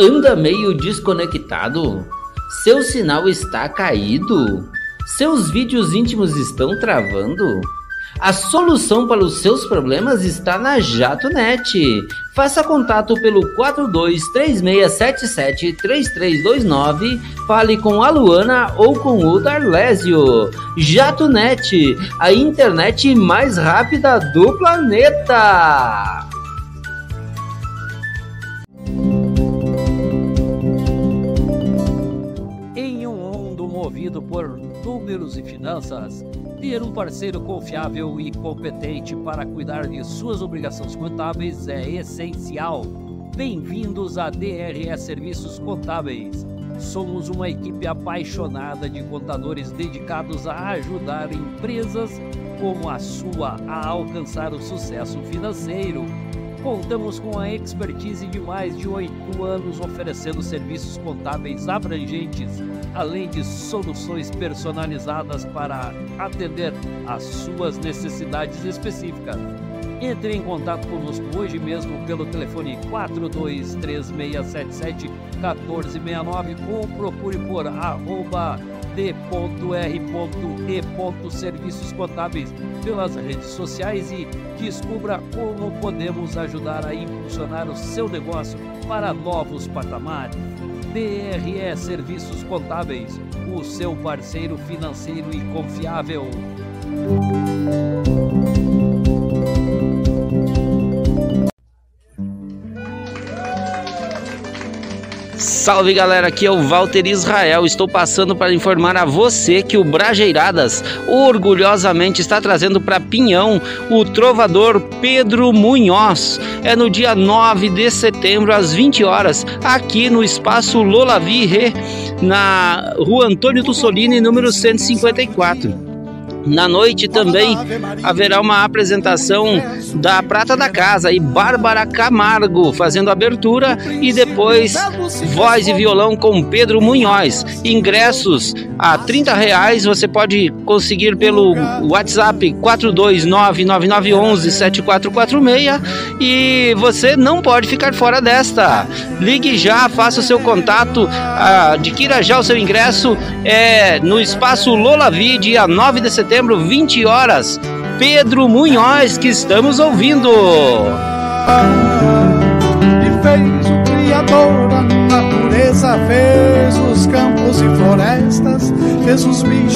S3: Anda meio desconectado? Seu sinal está caído? Seus vídeos íntimos estão travando? A solução para os seus problemas está na JatoNet. Faça contato pelo 4236773329, fale com a Luana ou com o Darlésio. JatoNet, a internet mais rápida do planeta.
S5: Mundo movido por números e finanças, ter um parceiro confiável e competente para cuidar de suas obrigações contábeis é essencial. Bem-vindos a DRE Serviços Contábeis. Somos uma equipe apaixonada de contadores dedicados a ajudar empresas como a sua a alcançar o sucesso financeiro. Contamos com a expertise de mais de oito anos oferecendo serviços contábeis abrangentes, além de soluções personalizadas para atender às suas necessidades específicas. Entre em contato conosco hoje mesmo pelo telefone 4236771469 ou procure por arroba d.r.e.serviços contábeis pelas redes sociais e descubra como podemos ajudar a impulsionar o seu negócio para novos patamares. DRE Serviços Contábeis, o seu parceiro financeiro e confiável.
S3: Salve galera, aqui é o Walter Israel. Estou passando para informar a você que o Brajeiradas orgulhosamente está trazendo para Pinhão o trovador Pedro Munhoz. É no dia 9 de setembro, às 20 horas, aqui no espaço Lola Virre, na rua Antônio Tussolini, número 154. Na noite também haverá uma apresentação da Prata da Casa e Bárbara Camargo fazendo abertura e depois voz e violão com Pedro Munhoz. Ingressos a 30 reais você pode conseguir pelo WhatsApp 42999117446 e você não pode ficar fora desta. Ligue já, faça o seu contato, adquira já o seu ingresso é no espaço Lola Vi, dia 9 de setembro setembro, 20 horas. Pedro Munhoz, que estamos ouvindo.
S11: E fez o Criador, a natureza fez os campos e florestas, fez os bichos.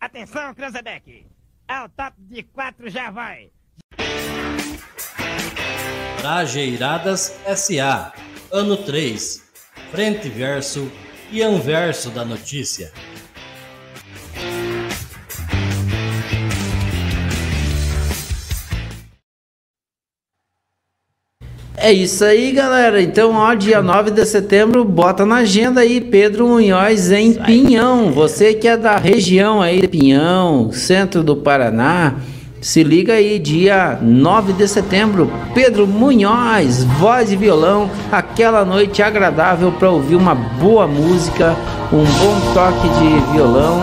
S1: Atenção, Cranzebeck! Ao top de quatro já vai!
S2: Trajeiradas SA, ano 3, frente verso e anverso da notícia.
S3: É isso aí, galera. Então, ó, dia 9 de setembro, bota na agenda aí, Pedro Munhoz em Pinhão. Você que é da região aí de Pinhão, centro do Paraná, se liga aí, dia 9 de setembro, Pedro Munhoz, voz e violão, aquela noite agradável para ouvir uma boa música, um bom toque de violão,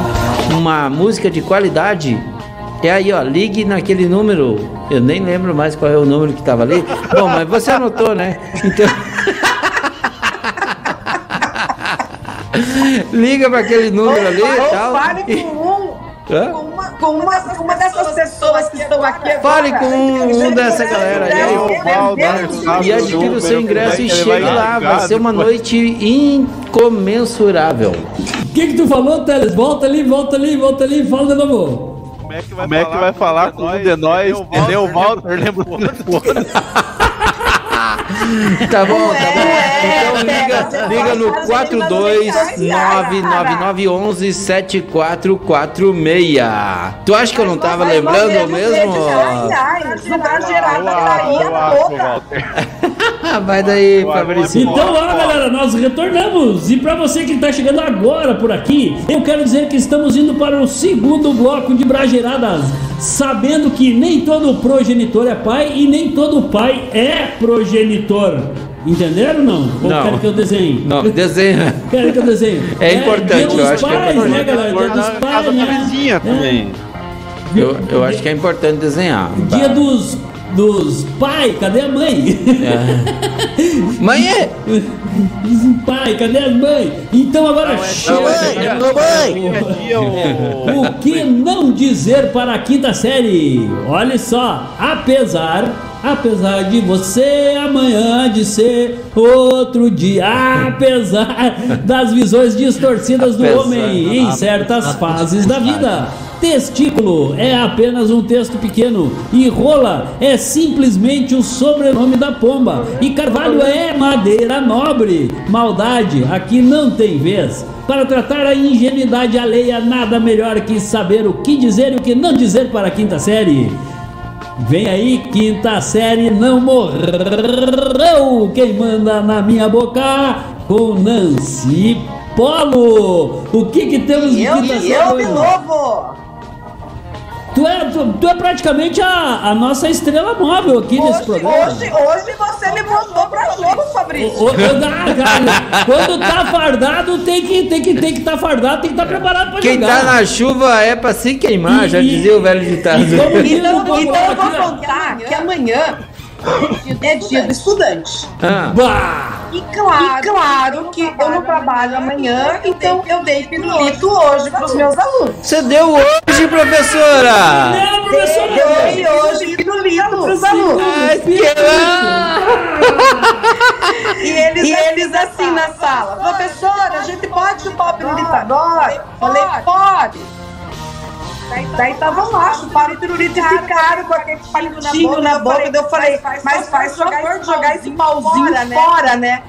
S3: uma música de qualidade é aí, ó, ligue naquele número. Eu nem lembro mais qual é o número que estava ali. Bom, mas você anotou, né? Então. Liga para aquele número ali e tal.
S4: Fale com um.
S3: Hã?
S4: Com uma, com uma, uma dessas pessoas que estão aqui agora.
S3: Fale com um, um dessa galera aí. E adquira o seu ingresso e chegue lá. Vai ser uma noite incomensurável.
S7: O que, que tu falou, Teles? Volta ali, volta ali, volta ali, fala de novo.
S12: Como é que vai, Como é que vai falar com um de nós? Entendeu? O Walter lembra do
S3: Tá bom, tá bom. Então liga, liga no 42999117446. Tu acha que eu não tava lembrando mesmo? Vai daí, Fabrício.
S7: Então, ó, galera, nós retornamos. E para você que está chegando agora por aqui, eu quero dizer que estamos indo para o segundo bloco de Brageiradas, sabendo que nem todo progenitor é pai e nem todo pai é progenitor. Entenderam ou não? Ou
S3: Não.
S7: querem que eu desenhe?
S3: Não, desenha.
S7: Querem que eu desenhe?
S3: É importante,
S7: dia
S3: eu
S7: dos
S3: acho que é
S7: pais,
S3: importante.
S7: né, galera? Dia dos pais, né?
S12: vizinha também.
S3: Eu, eu acho que é importante desenhar.
S7: Dia dos
S5: dos pai, cadê a mãe?
S3: É. Mãe é?
S5: Pai, cadê as mães? Então agora
S7: é
S5: chega.
S7: mãe,
S5: O que não dizer para a quinta série? Olha só, apesar, apesar de você amanhã de ser outro dia, apesar das visões distorcidas do
S3: Apesar,
S5: homem em certas fases da vida. Testículo é apenas um texto pequeno e rola é simplesmente o sobrenome da pomba. E carvalho é madeira nobre. Maldade aqui não tem vez. Para tratar a ingenuidade alheia, nada melhor que saber o que dizer e o que não dizer para a quinta série. Vem aí, quinta série não morreu. Quem manda na minha boca com Nancy Polo. O que que temos de
S4: Eu,
S5: quinta
S4: eu
S5: série?
S4: de
S5: hoje?
S4: novo.
S5: Tu é, tu, tu é praticamente a, a nossa estrela móvel aqui nesse
S4: Hoje,
S5: programa.
S4: hoje, hoje você me botou pra jogo, Fabrício.
S5: Ô, ô, ah, cara, quando tá fardado, tem que tem que tem que tá fardado, tem que estar preparado pra
S3: Quem
S5: jogar.
S3: tá na chuva é pra se queimar, já dizia o velho ditado.
S4: Então,
S5: o
S4: então eu vou contar que amanhã é dia do estudante.
S3: Ah.
S5: Bah!
S4: E claro, e claro que eu não trabalho amanhã, então eu dei pirulito hoje pros meus alunos.
S3: Você deu hoje, professora?
S5: Não, professora!
S4: Dei hoje pirulito pros alunos.
S3: Ai, que
S4: E eles, e eles assim na sala, professora, a gente pode chupar o pirulito agora? Falei, pode. Daí estavam lá, chuparam o pirulito e ficaram com aquele palitinho na boca. Daí eu falei, mas faz favor de jogar esse pauzinho fora, né?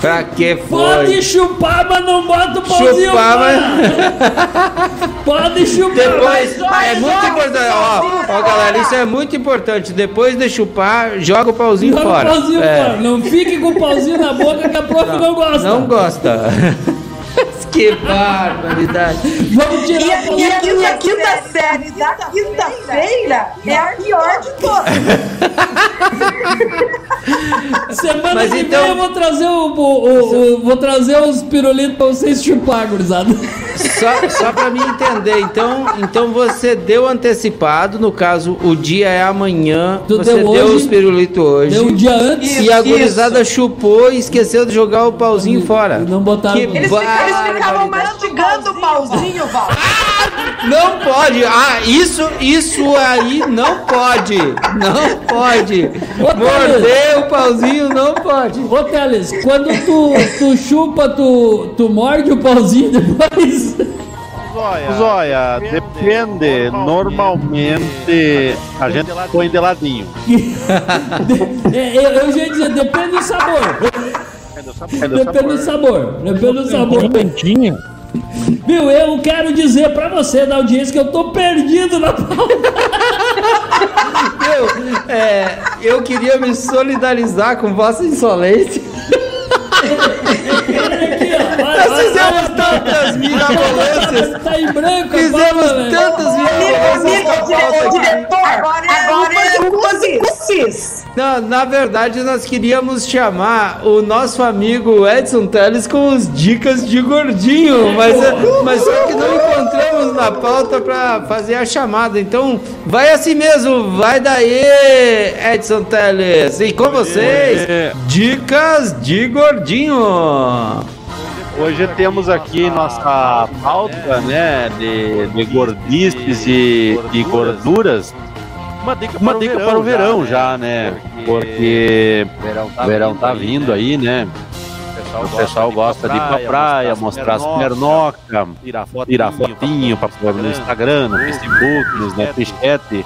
S3: Pra que
S5: Pode
S3: foi?
S5: chupar, mas não bota o pauzinho
S3: Chupar,
S5: fora.
S3: mas...
S5: Pode chupar,
S3: Depois,
S5: mas
S3: é muito importante, ó, ó, galera, isso é muito importante. Depois de chupar, joga o pauzinho
S5: Joga o
S3: fora.
S5: pauzinho
S3: É.
S5: fora. Não fique com o pauzinho na boca que a prof não, gosta.
S3: Não gosta. Que barbaridade.
S5: Vamos tirar
S4: E a,
S5: o
S4: e a-
S5: pauzinho
S4: e a quinta série da quinta-feira é a pior de todas.
S5: Semana
S3: Mas
S5: que
S3: então-
S5: vem eu vou trazer o, o- o- o- vou trazer os pirulitos pra vocês chupar, gurizada.
S3: Só, só pra mim entender, então, então você deu antecipado, no caso, o dia é amanhã,
S5: Tu
S3: você
S5: deu
S3: deu,
S5: hoje,
S3: os pirulitos hoje.
S5: deu um dia antes.
S3: E a
S5: Isso.
S3: gurizada chupou e esqueceu de jogar o pauzinho fora.
S5: Não botaram.
S3: Que
S4: Eles, ficaram,
S3: barbaridade.
S4: mastigando o pauzinho, Val.
S3: Não pode! Ah, isso, isso aí não pode! Não pode! Morder o pauzinho não pode!
S5: Ô Teles, quando tu, tu chupa, tu, tu morde o pauzinho depois.
S7: Zóia, depende. Normalmente a gente põe de ladinho.
S5: É, eu, eu já ia dizer, depende do sabor. Depende do sabor. Depende do sabor.
S8: Cantinho.
S5: Viu, eu quero dizer pra você da audiência que eu tô perdido na pauta.
S3: Eu, é, eu queria me solidarizar com vossa insolência. Nós fizemos tantas mirabolâncias.
S5: Tá em branco
S3: Fizemos tantas mirabolâncias.
S4: amigo, diretor, agora é o Cussis.
S3: Na, na verdade, nós queríamos chamar o nosso amigo Edson Teles com os dicas de gordinho, mas, mas só que não encontramos na pauta para fazer a chamada. Então, vai assim mesmo, vai daí, Edson Teles. E com vocês, dicas de gordinho.
S7: Hoje temos aqui nossa pauta, né, de, de gordices e, e gorduras. Uma dica, Uma dica para o verão já, né? Porque o verão tá vindo aí, né? O pessoal gosta de ir pra praia, mostrar as pernocas, tirar fotinho pra pôr no Instagram, no Facebook, no Snapchat,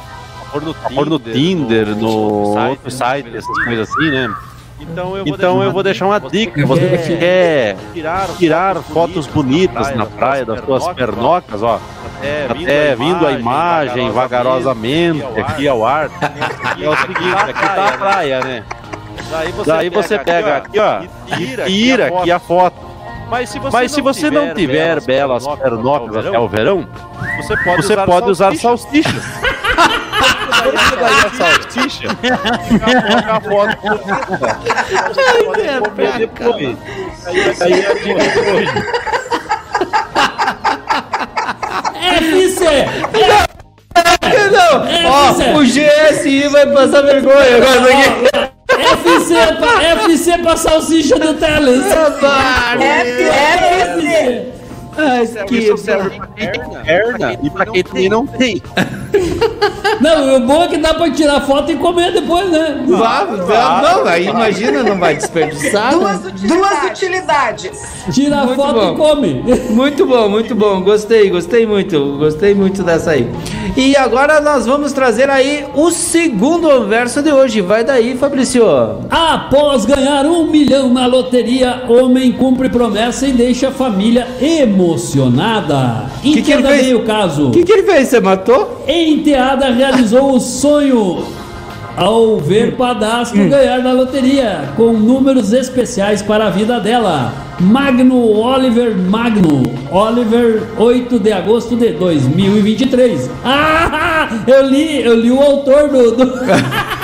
S7: pôr no Tinder, no outro site, essas coisas assim, né? Então eu vou deixar uma dica. Você que quer tirar fotos bonitas na praia das suas pernocas, ó. Até vindo a imagem vagarosamente aqui ao ar. É o seguinte, aqui tá a praia, né? Daí você pega aqui, ó, e tira aqui a foto. Mas se você não tiver belas pernocas até o verão, você pode usar salsichas. Daí a salsicha, coloca a foto pode comer depois. Aí é a dica de hoje.
S5: FC!
S3: Não, Ó, o GSI vai passar vergonha agora aqui.
S5: FC, pa, FC pra salsicha do Teles.
S4: FC.
S3: Ai,
S7: que isso serve pra quem tem perna e pra quem também não tem.
S5: Não, o bom é que dá pra tirar foto e comer depois, né?
S3: Vá, vá, não, aí imagina, não vai desperdiçar.
S4: Duas
S3: né?
S4: utilidades. Duas utilidades.
S5: Tira a
S3: Muito
S5: foto
S3: bom.
S5: e come.
S3: Muito bom, muito bom. Gostei, gostei muito. Gostei muito dessa aí. E agora nós vamos trazer aí o segundo verso de hoje. Vai daí, Fabrício.
S5: Após ganhar um milhão na loteria, homem cumpre promessa e deixa a família emocionada.
S3: Que que ele fez?
S5: bem o caso.
S3: O que, que ele fez? Você matou?
S5: Enteada realizou o sonho ao ver padastro ganhar na loteria com números especiais para a vida dela. Magno Oliver Magno Oliver 8 de agosto de 2023. Ah, eu li, eu li o autor do, do...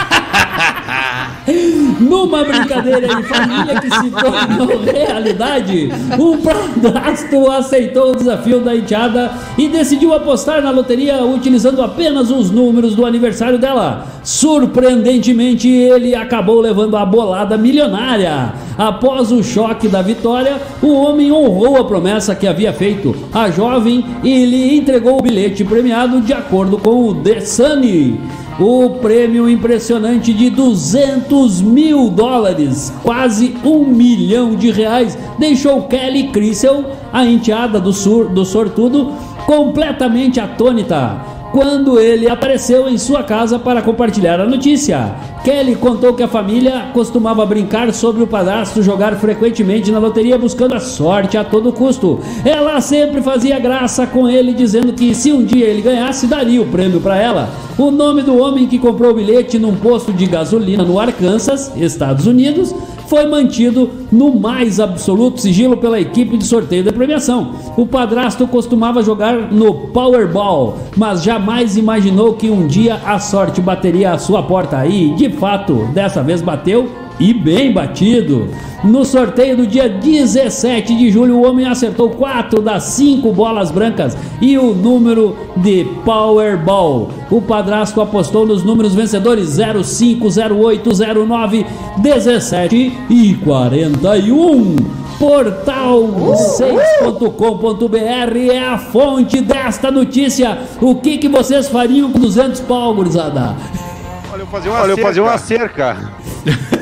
S5: Numa brincadeira em família que se tornou realidade, o padrasto aceitou o desafio da enteada e decidiu apostar na loteria utilizando apenas os números do aniversário dela. Surpreendentemente, ele acabou levando a bolada milionária. Após o choque da vitória, o homem honrou a promessa que havia feito à jovem e lhe entregou o bilhete premiado de acordo com o The Sun. O prêmio impressionante de 200 mil dólares, quase um milhão de reais, deixou Kelly Crissel, a enteada do, sur, do sortudo, completamente atônita quando ele apareceu em sua casa para compartilhar a notícia. Kelly contou que a família costumava brincar sobre o padrasto jogar frequentemente na loteria buscando a sorte a todo custo. Ela sempre fazia graça com ele, dizendo que se um dia ele ganhasse, daria o prêmio para ela. O nome do homem que comprou o bilhete num posto de gasolina no Arkansas, Estados Unidos, foi mantido no mais absoluto sigilo pela equipe de sorteio da premiação. O padrasto costumava jogar no Powerball, mas jamais imaginou que um dia a sorte bateria à sua porta. E, de fato, dessa vez bateu e bem batido. No sorteio do dia 17 de julho, o homem acertou 4 das 5 bolas brancas e o número de Powerball. O padrasto apostou nos números vencedores 05, 08, 09, 17 e 41. Portal 6.com.br é a fonte desta notícia. O que, que vocês fariam com 200 pau, gurizada?
S7: Olha, eu fazia uma Olha, eu fazia uma cerca.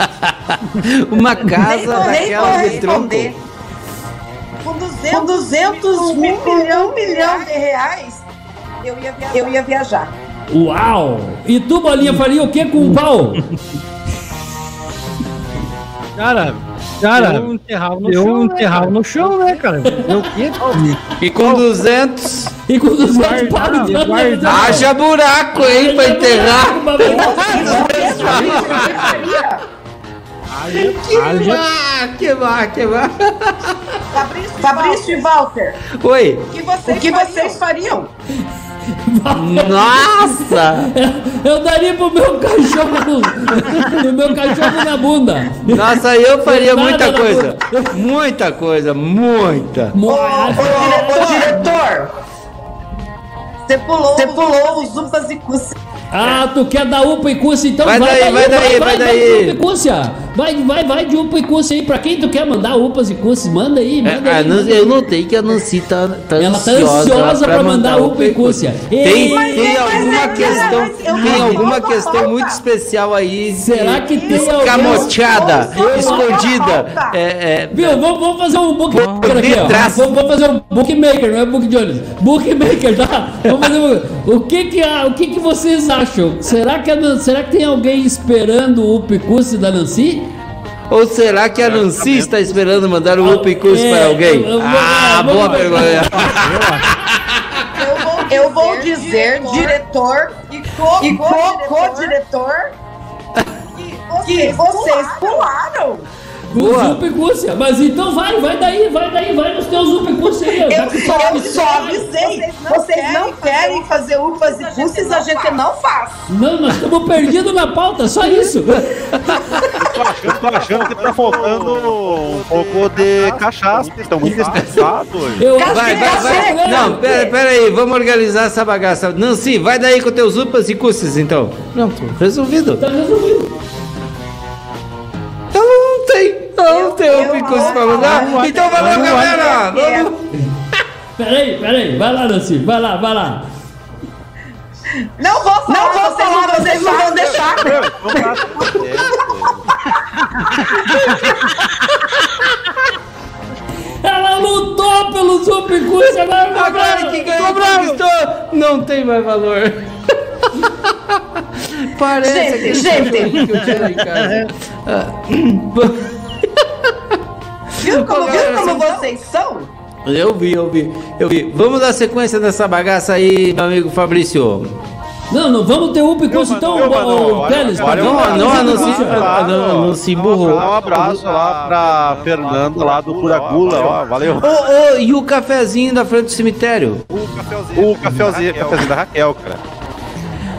S3: Uma casa daquela de tronco.
S4: Com 200, com 200 um milhão, milhão de reais, eu ia viajar. Eu ia viajar.
S5: Uau! E tu, Bolinha, faria o que com um pau?
S8: Cara, cara,
S9: Eu enterrava no
S8: eu
S9: chão, né,
S8: enterrava
S9: cara?
S8: no chão, né, cara? Eu quê?
S3: E com 200.
S5: E com 200
S8: Guardar,
S5: pau de
S8: guardar.
S3: Haja buraco, hein, pra enterrar. Que vá, que vá, que vá.
S4: Fabrício, Fabrício e Walter,
S3: Oi.
S4: o que vocês, o que vocês fariam?
S3: Nossa!
S5: Eu daria pro meu cachorro, no meu cachorro na bunda.
S3: Nossa, eu faria
S5: Nada
S3: muita coisa. Muita coisa, muita.
S4: Ô, ô, ô, diretor, você pulou, você pulou os upas e cus.
S5: Ah, tu quer dar upa e cússia, então
S3: Vai daí, vai daí, vai daí.
S5: de upa e cússia. Vai, vai, vai de upa e cússia aí. Pra quem tu quer mandar upas e cússias, manda aí, manda
S3: É,
S5: aí. manda
S3: eu notei que a Nancy tá, tá
S5: Ela tá
S3: ansiosa,
S5: ansiosa pra mandar upa e cússia.
S3: Tem, tem
S5: mas
S3: alguma
S4: é,
S3: questão,
S4: mas eu
S3: tem alguma questão muito especial aí.
S5: Será que tem
S3: escamoteada, escondida? É, é,
S5: Viu, vamos, vamos fazer um bookmaker aqui, ó. Vamos, vamos fazer um bookmaker, não é book Jones. Bookmaker, tá? Vamos fazer um, o que que, a- o que que vocês acham? Será que, a será que tem alguém esperando o Picussi da Nancy?
S3: Ou será que a Nancy está esperando mandar o cússia
S5: É,
S3: para alguém?
S5: eu- eu
S3: Ah,
S5: eu
S3: boa pergunta.
S4: Eu vou dizer, diretor e co- e co- co-diretor que vocês pularam.
S3: Boa.
S5: Com Zupicúcia. Mas então vai, vai daí, vai daí, vai nos teus Zupicúcia aí.
S4: Eu, eu só avisei. Vocês não querem fazer upas e cusses, a gente não faz.
S5: Não, nós estamos perdidos na pauta, só isso.
S7: Tô achando, tô achando que tá faltando um pouco de cachaça, vocês estão muito estressados.
S5: Eu,
S3: Vai, vai, vai. Não, pera, pera aí, vamos organizar essa bagaça. Nancy, vai daí com teus upas e cusses, então. Pronto, resolvido.
S5: Tá resolvido.
S3: Não tem, e cusses pra mandar. Então valeu, galera. Vamos.
S5: Peraí, peraí, vai lá, Nancy, vai lá, vai lá.
S4: Não vou falar,
S10: Não vou
S4: vocês,
S10: falar,
S4: vocês não vão deixar.
S5: Ela lutou pelo Zupicúcia, agora vai
S3: Agora que ganhou, conquistou, não tem mais valor. Parece
S4: Gente,
S3: que
S4: gente.
S3: que eu lá em casa.
S4: Viu como, viu como vocês são?
S3: Eu vi, eu vi, eu vi. Vamos dar sequência nessa bagaça aí, meu amigo Fabrício.
S5: Não, não vamos ter então, ô,
S7: olha,
S5: Teles.
S7: olha,
S5: tá
S3: Não, não, não, se emburrou.
S7: Um abraço lá pra Fernanda lá do Curagula, ó, valeu.
S3: Ô, ô, e o cafezinho da frente do cemitério?
S7: O cafezinho, cafezinho da Raquel, cara.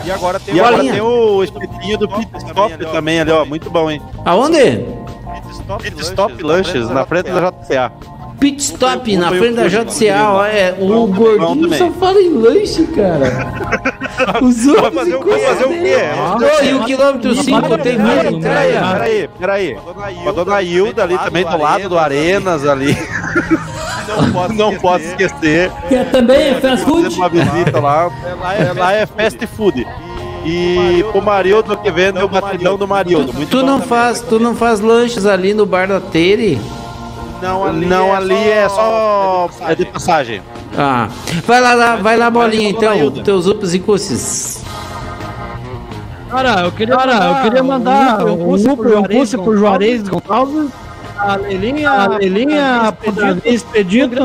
S12: E agora tem
S7: E agora tem o espetinho do Pit Stop também ali, ó, muito bom, hein.
S3: Aonde?
S7: Pit Stop Lanches, na frente da JCA.
S3: Pit stop na frente da JCA, ó, é, o gordinho só fala em lanche, cara. Os outros
S7: fazer o quê? Fazer o quê?
S3: E o quilômetro 5 tem
S7: peraí,
S3: né?
S7: peraí, peraí. A dona Hilda ali também do lado do Arenas ali. Não posso esquecer.
S5: Que é também é fast food.
S7: Uma visita lá. Lá é fast food. E pro Marildo que vende o batidão do Marildo. Muito
S3: Tu não faz, tu não faz lanches ali no bar da Tere?
S7: Não, ali, não, ali é só. É de passagem.
S3: Ah, vai lá, lá vai lá bolinha então, teus upas e cusses.
S8: Cara, eu queria
S9: Cara,
S8: mandar,
S9: eu queria mandar
S8: um
S9: um e um pulso pro Juarez Gonçalves,
S8: a Lelinha,
S9: a Davi Expedito,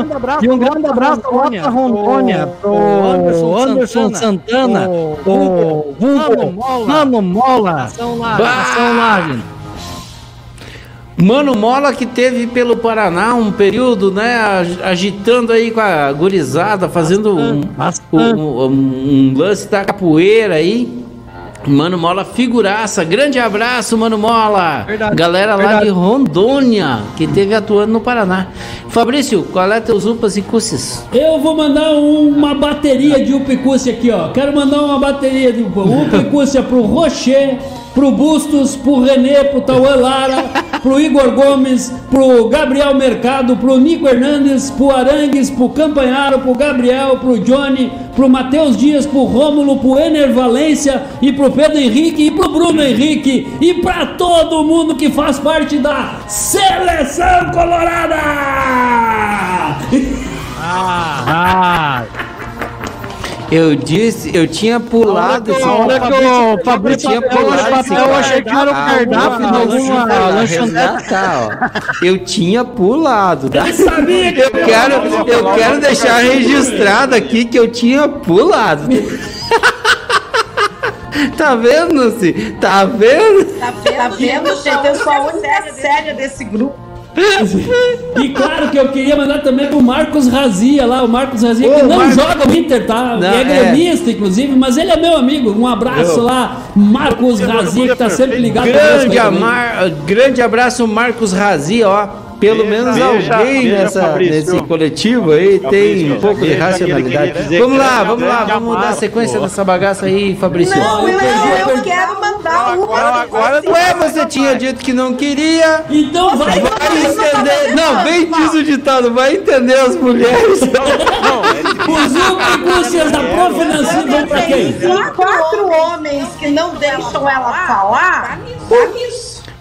S9: e um grande abraço lá pra Rondônia, pro Anderson Santana, o Vulgo Nano Mola,
S3: Bah!
S8: Lag.
S3: Mano Mola que teve pelo Paraná um período, né, ag- agitando aí com a gurizada, fazendo um, um, um- um lance da capoeira aí. Mano Mola figuraça, grande abraço, Mano Mola.
S8: Verdade,
S3: Galera lá
S8: verdade.
S3: de Rondônia que teve atuando no Paraná. Fabrício, qual é teus upas e cusses?
S5: Eu vou mandar uma bateria de Upicúcia aqui, ó. Quero mandar uma bateria de Upicúcia pro Rocher, pro Bustos, pro Renê, pro Tauan Lara, pro Igor Gomes, pro Gabriel Mercado, pro Nico Hernandes, pro Arangues, pro Campanharo, pro Gabriel, pro Johnny, pro Matheus Dias, pro Rômulo, pro Ener Valência e pro Pedro Henrique e pro Bruno Henrique e pra todo mundo que faz parte da Seleção Colorada!
S8: Ah,
S3: Eu disse, eu tinha pulado esse
S8: na hora que o
S3: Eu
S8: Fabrício
S3: tinha pulado
S8: esse papel, eu achei que era o cardápio de alguma lanchonete.
S3: Eu tinha pulado.
S5: Eu sabia que
S3: Eu quero, eu quero deixar registrado aqui que eu tinha pulado. Tá vendo, Nancy? Tá vendo?
S4: Tá vendo, tá vendo gente? Eu sou a única séria desse grupo.
S5: E claro que eu queria mandar também pro Marcos Razia lá, o Marcos Razia que
S3: Ô,
S5: não
S3: Marcos-
S5: joga o Inter, tá?
S3: Não,
S5: é
S3: é.
S5: gremista, inclusive, mas ele é meu amigo. Um abraço
S3: Eu.
S5: lá, Marcos Razia, que tá sempre ligado
S3: Grande, amar, grande abraço, Marcos Razi, ó. Pelo menos
S7: beija,
S3: alguém
S7: beija,
S3: nessa,
S7: Fabrício.
S3: nesse coletivo aí tem
S7: Fabrício,
S3: um pouco de racionalidade. Vamos lá, vamos lá,
S7: grande
S3: vamos dar sequência
S7: pô.
S3: nessa bagaça aí, Fabrício.
S4: Não, eu,
S5: perdi,
S4: eu quero mandar um
S7: Agora, agora
S3: Ué, você tinha dito que não queria.
S5: Então vai,
S3: Vai entender. Não, bem diz o ditado, vai entender as mulheres.
S5: Os upicúcias da Profinancinha vão pra quem?
S4: Tem quatro homens que não deixam ela falar.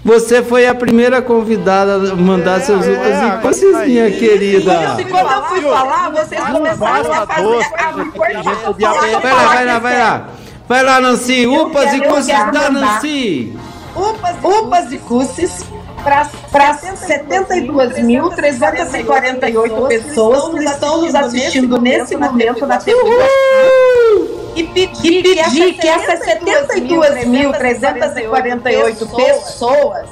S3: Você foi a primeira convidada a mandar seus upas e vocês, minha querida.
S4: E quando eu fui falar, vocês começaram a fazer a me cortar.
S3: Vai lá, vai lá, vai lá. Vai lá, Nancy. Upas e cusses da. Nancy.
S4: Upas, upas e cusses para 72.348 pessoas que estão nos assistindo nesse momento na TV. E pedir que, essas 72.348 pessoas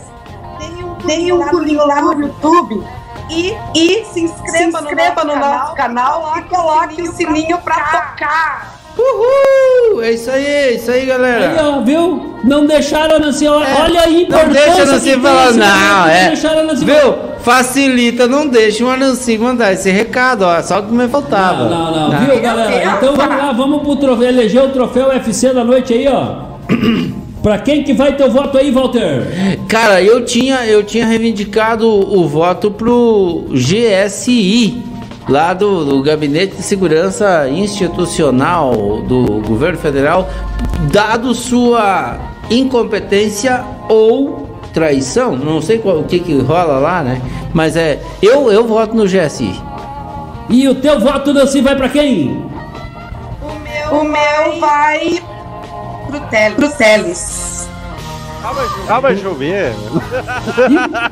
S4: deem um pulinho lá no YouTube e, e se inscreva, se inscreva no, nosso, no nosso canal, canal e coloque o sininho para tocar.
S3: Uhul! É isso aí, é isso aí, galera.
S5: Aí, ó, viu? Não deixaram a Nancy. É, olha a importância.
S3: Não deixa a Nancy falar, não, é.
S5: Não deixaram a Nancy
S3: Viu? Facilita, não deixa o Nancy mandar esse recado, ó. Só que me faltava.
S5: Não, não, não. não. Viu, galera? Então vamos lá, vamos pro troféu, eleger o troféu UFC da noite aí, ó. Pra quem que vai ter o voto aí, Walter?
S3: Cara, eu tinha, eu tinha reivindicado o voto pro GSI lá do, do, Gabinete de Segurança Institucional do Governo Federal, dado sua incompetência ou traição, não sei qual, o que, que rola lá, né? Mas é, eu, eu voto no GSI.
S5: E o teu voto, Nancy, vai para quem?
S4: O meu, o meu vai pro Teles. Pro Teles.
S12: De chover.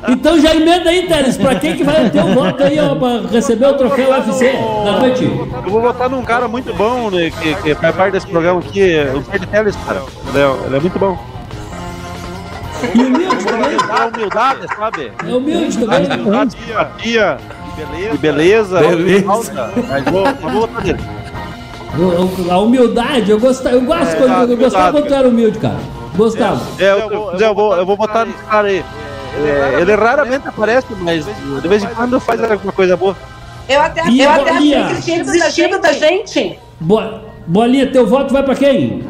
S5: então já emenda aí, Teres, pra quem que vai ter o voto aí, ó, pra receber o troféu UFC da noite?
S12: Eu vou votar num cara muito bom, né, que, que faz parte desse programa aqui, o Fred Teles, cara. Ele é, ele é muito bom.
S5: E humilde também.
S12: É humildade, sabe?
S5: É humilde também.
S12: Humildade, simpatia, e beleza.
S3: Beleza.
S12: Mas vou, vou votar nele.
S5: A humildade, eu, gosto, eu gosto é, quando, eu gostava quando tu era humilde, cara. Gostava.
S12: É, eu, eu, eu, vou, eu vou botar nesse cara aí. É, ele raramente aparece, mas de vez em quando faz alguma coisa boa.
S4: Eu até, e eu até achei que tinha desistido da gente.
S5: Boa, Bolinha, teu voto vai pra quem?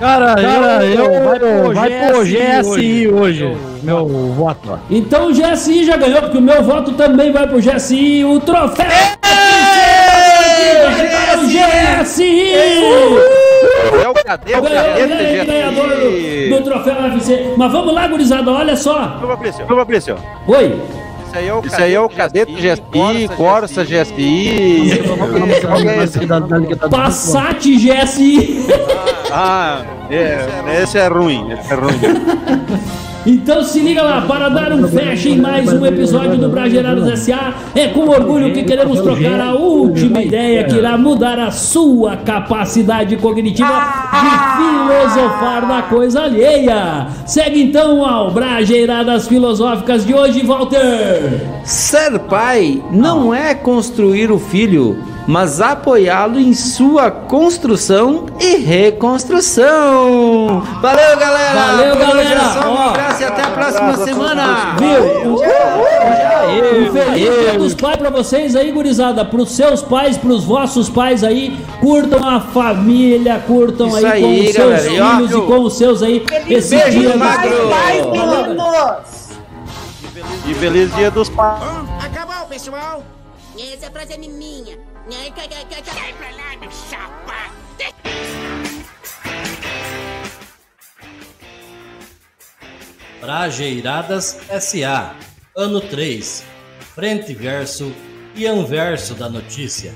S8: Cara, Cara eu, eu, vai pro, vai pro GSI, hoje, hoje meu voto.
S5: Então o GSI já ganhou, porque o meu voto também vai pro GSI, o troféu! GSI!
S12: É o cadê? O cadê?
S5: ganhador do, do troféu UFC. Mas vamos lá, gurizada, olha só.
S12: Ô, Fabrício.
S5: Oi.
S12: Isso aí é o, Isso aí é o cadete GSI, Corsa GSI.
S5: Passat GSI.
S12: Ah, é, esse é ruim, esse é ruim.
S5: Então se liga lá, para dar um fecha em mais um episódio do Bragerados S.A. É com orgulho que queremos trocar a última ideia que irá mudar a sua capacidade cognitiva de filosofar na coisa alheia. Segue então ao Brageiradas Filosóficas de hoje, Walter.
S3: Ser pai não é construir o filho mas apoiá-lo em sua construção e reconstrução. Valeu, galera!
S5: Valeu, galera!
S3: Ó, e até a próxima semana!
S5: Viu? Um feliz dia dos pais pra vocês aí, gurizada. Pros seus pais, pros vossos pais aí. Curtam a família, curtam aí, aí, com os seus galera. filhos e, ó, e, com os seus aí.
S3: Esse Beijo dia magro!
S12: E feliz dia dos pais!
S13: Acabou, pessoal! Essa frase é minha. Sai pra lá, meu chapa!
S2: Prajeiradas SA Ano 3 Frente verso e anverso da notícia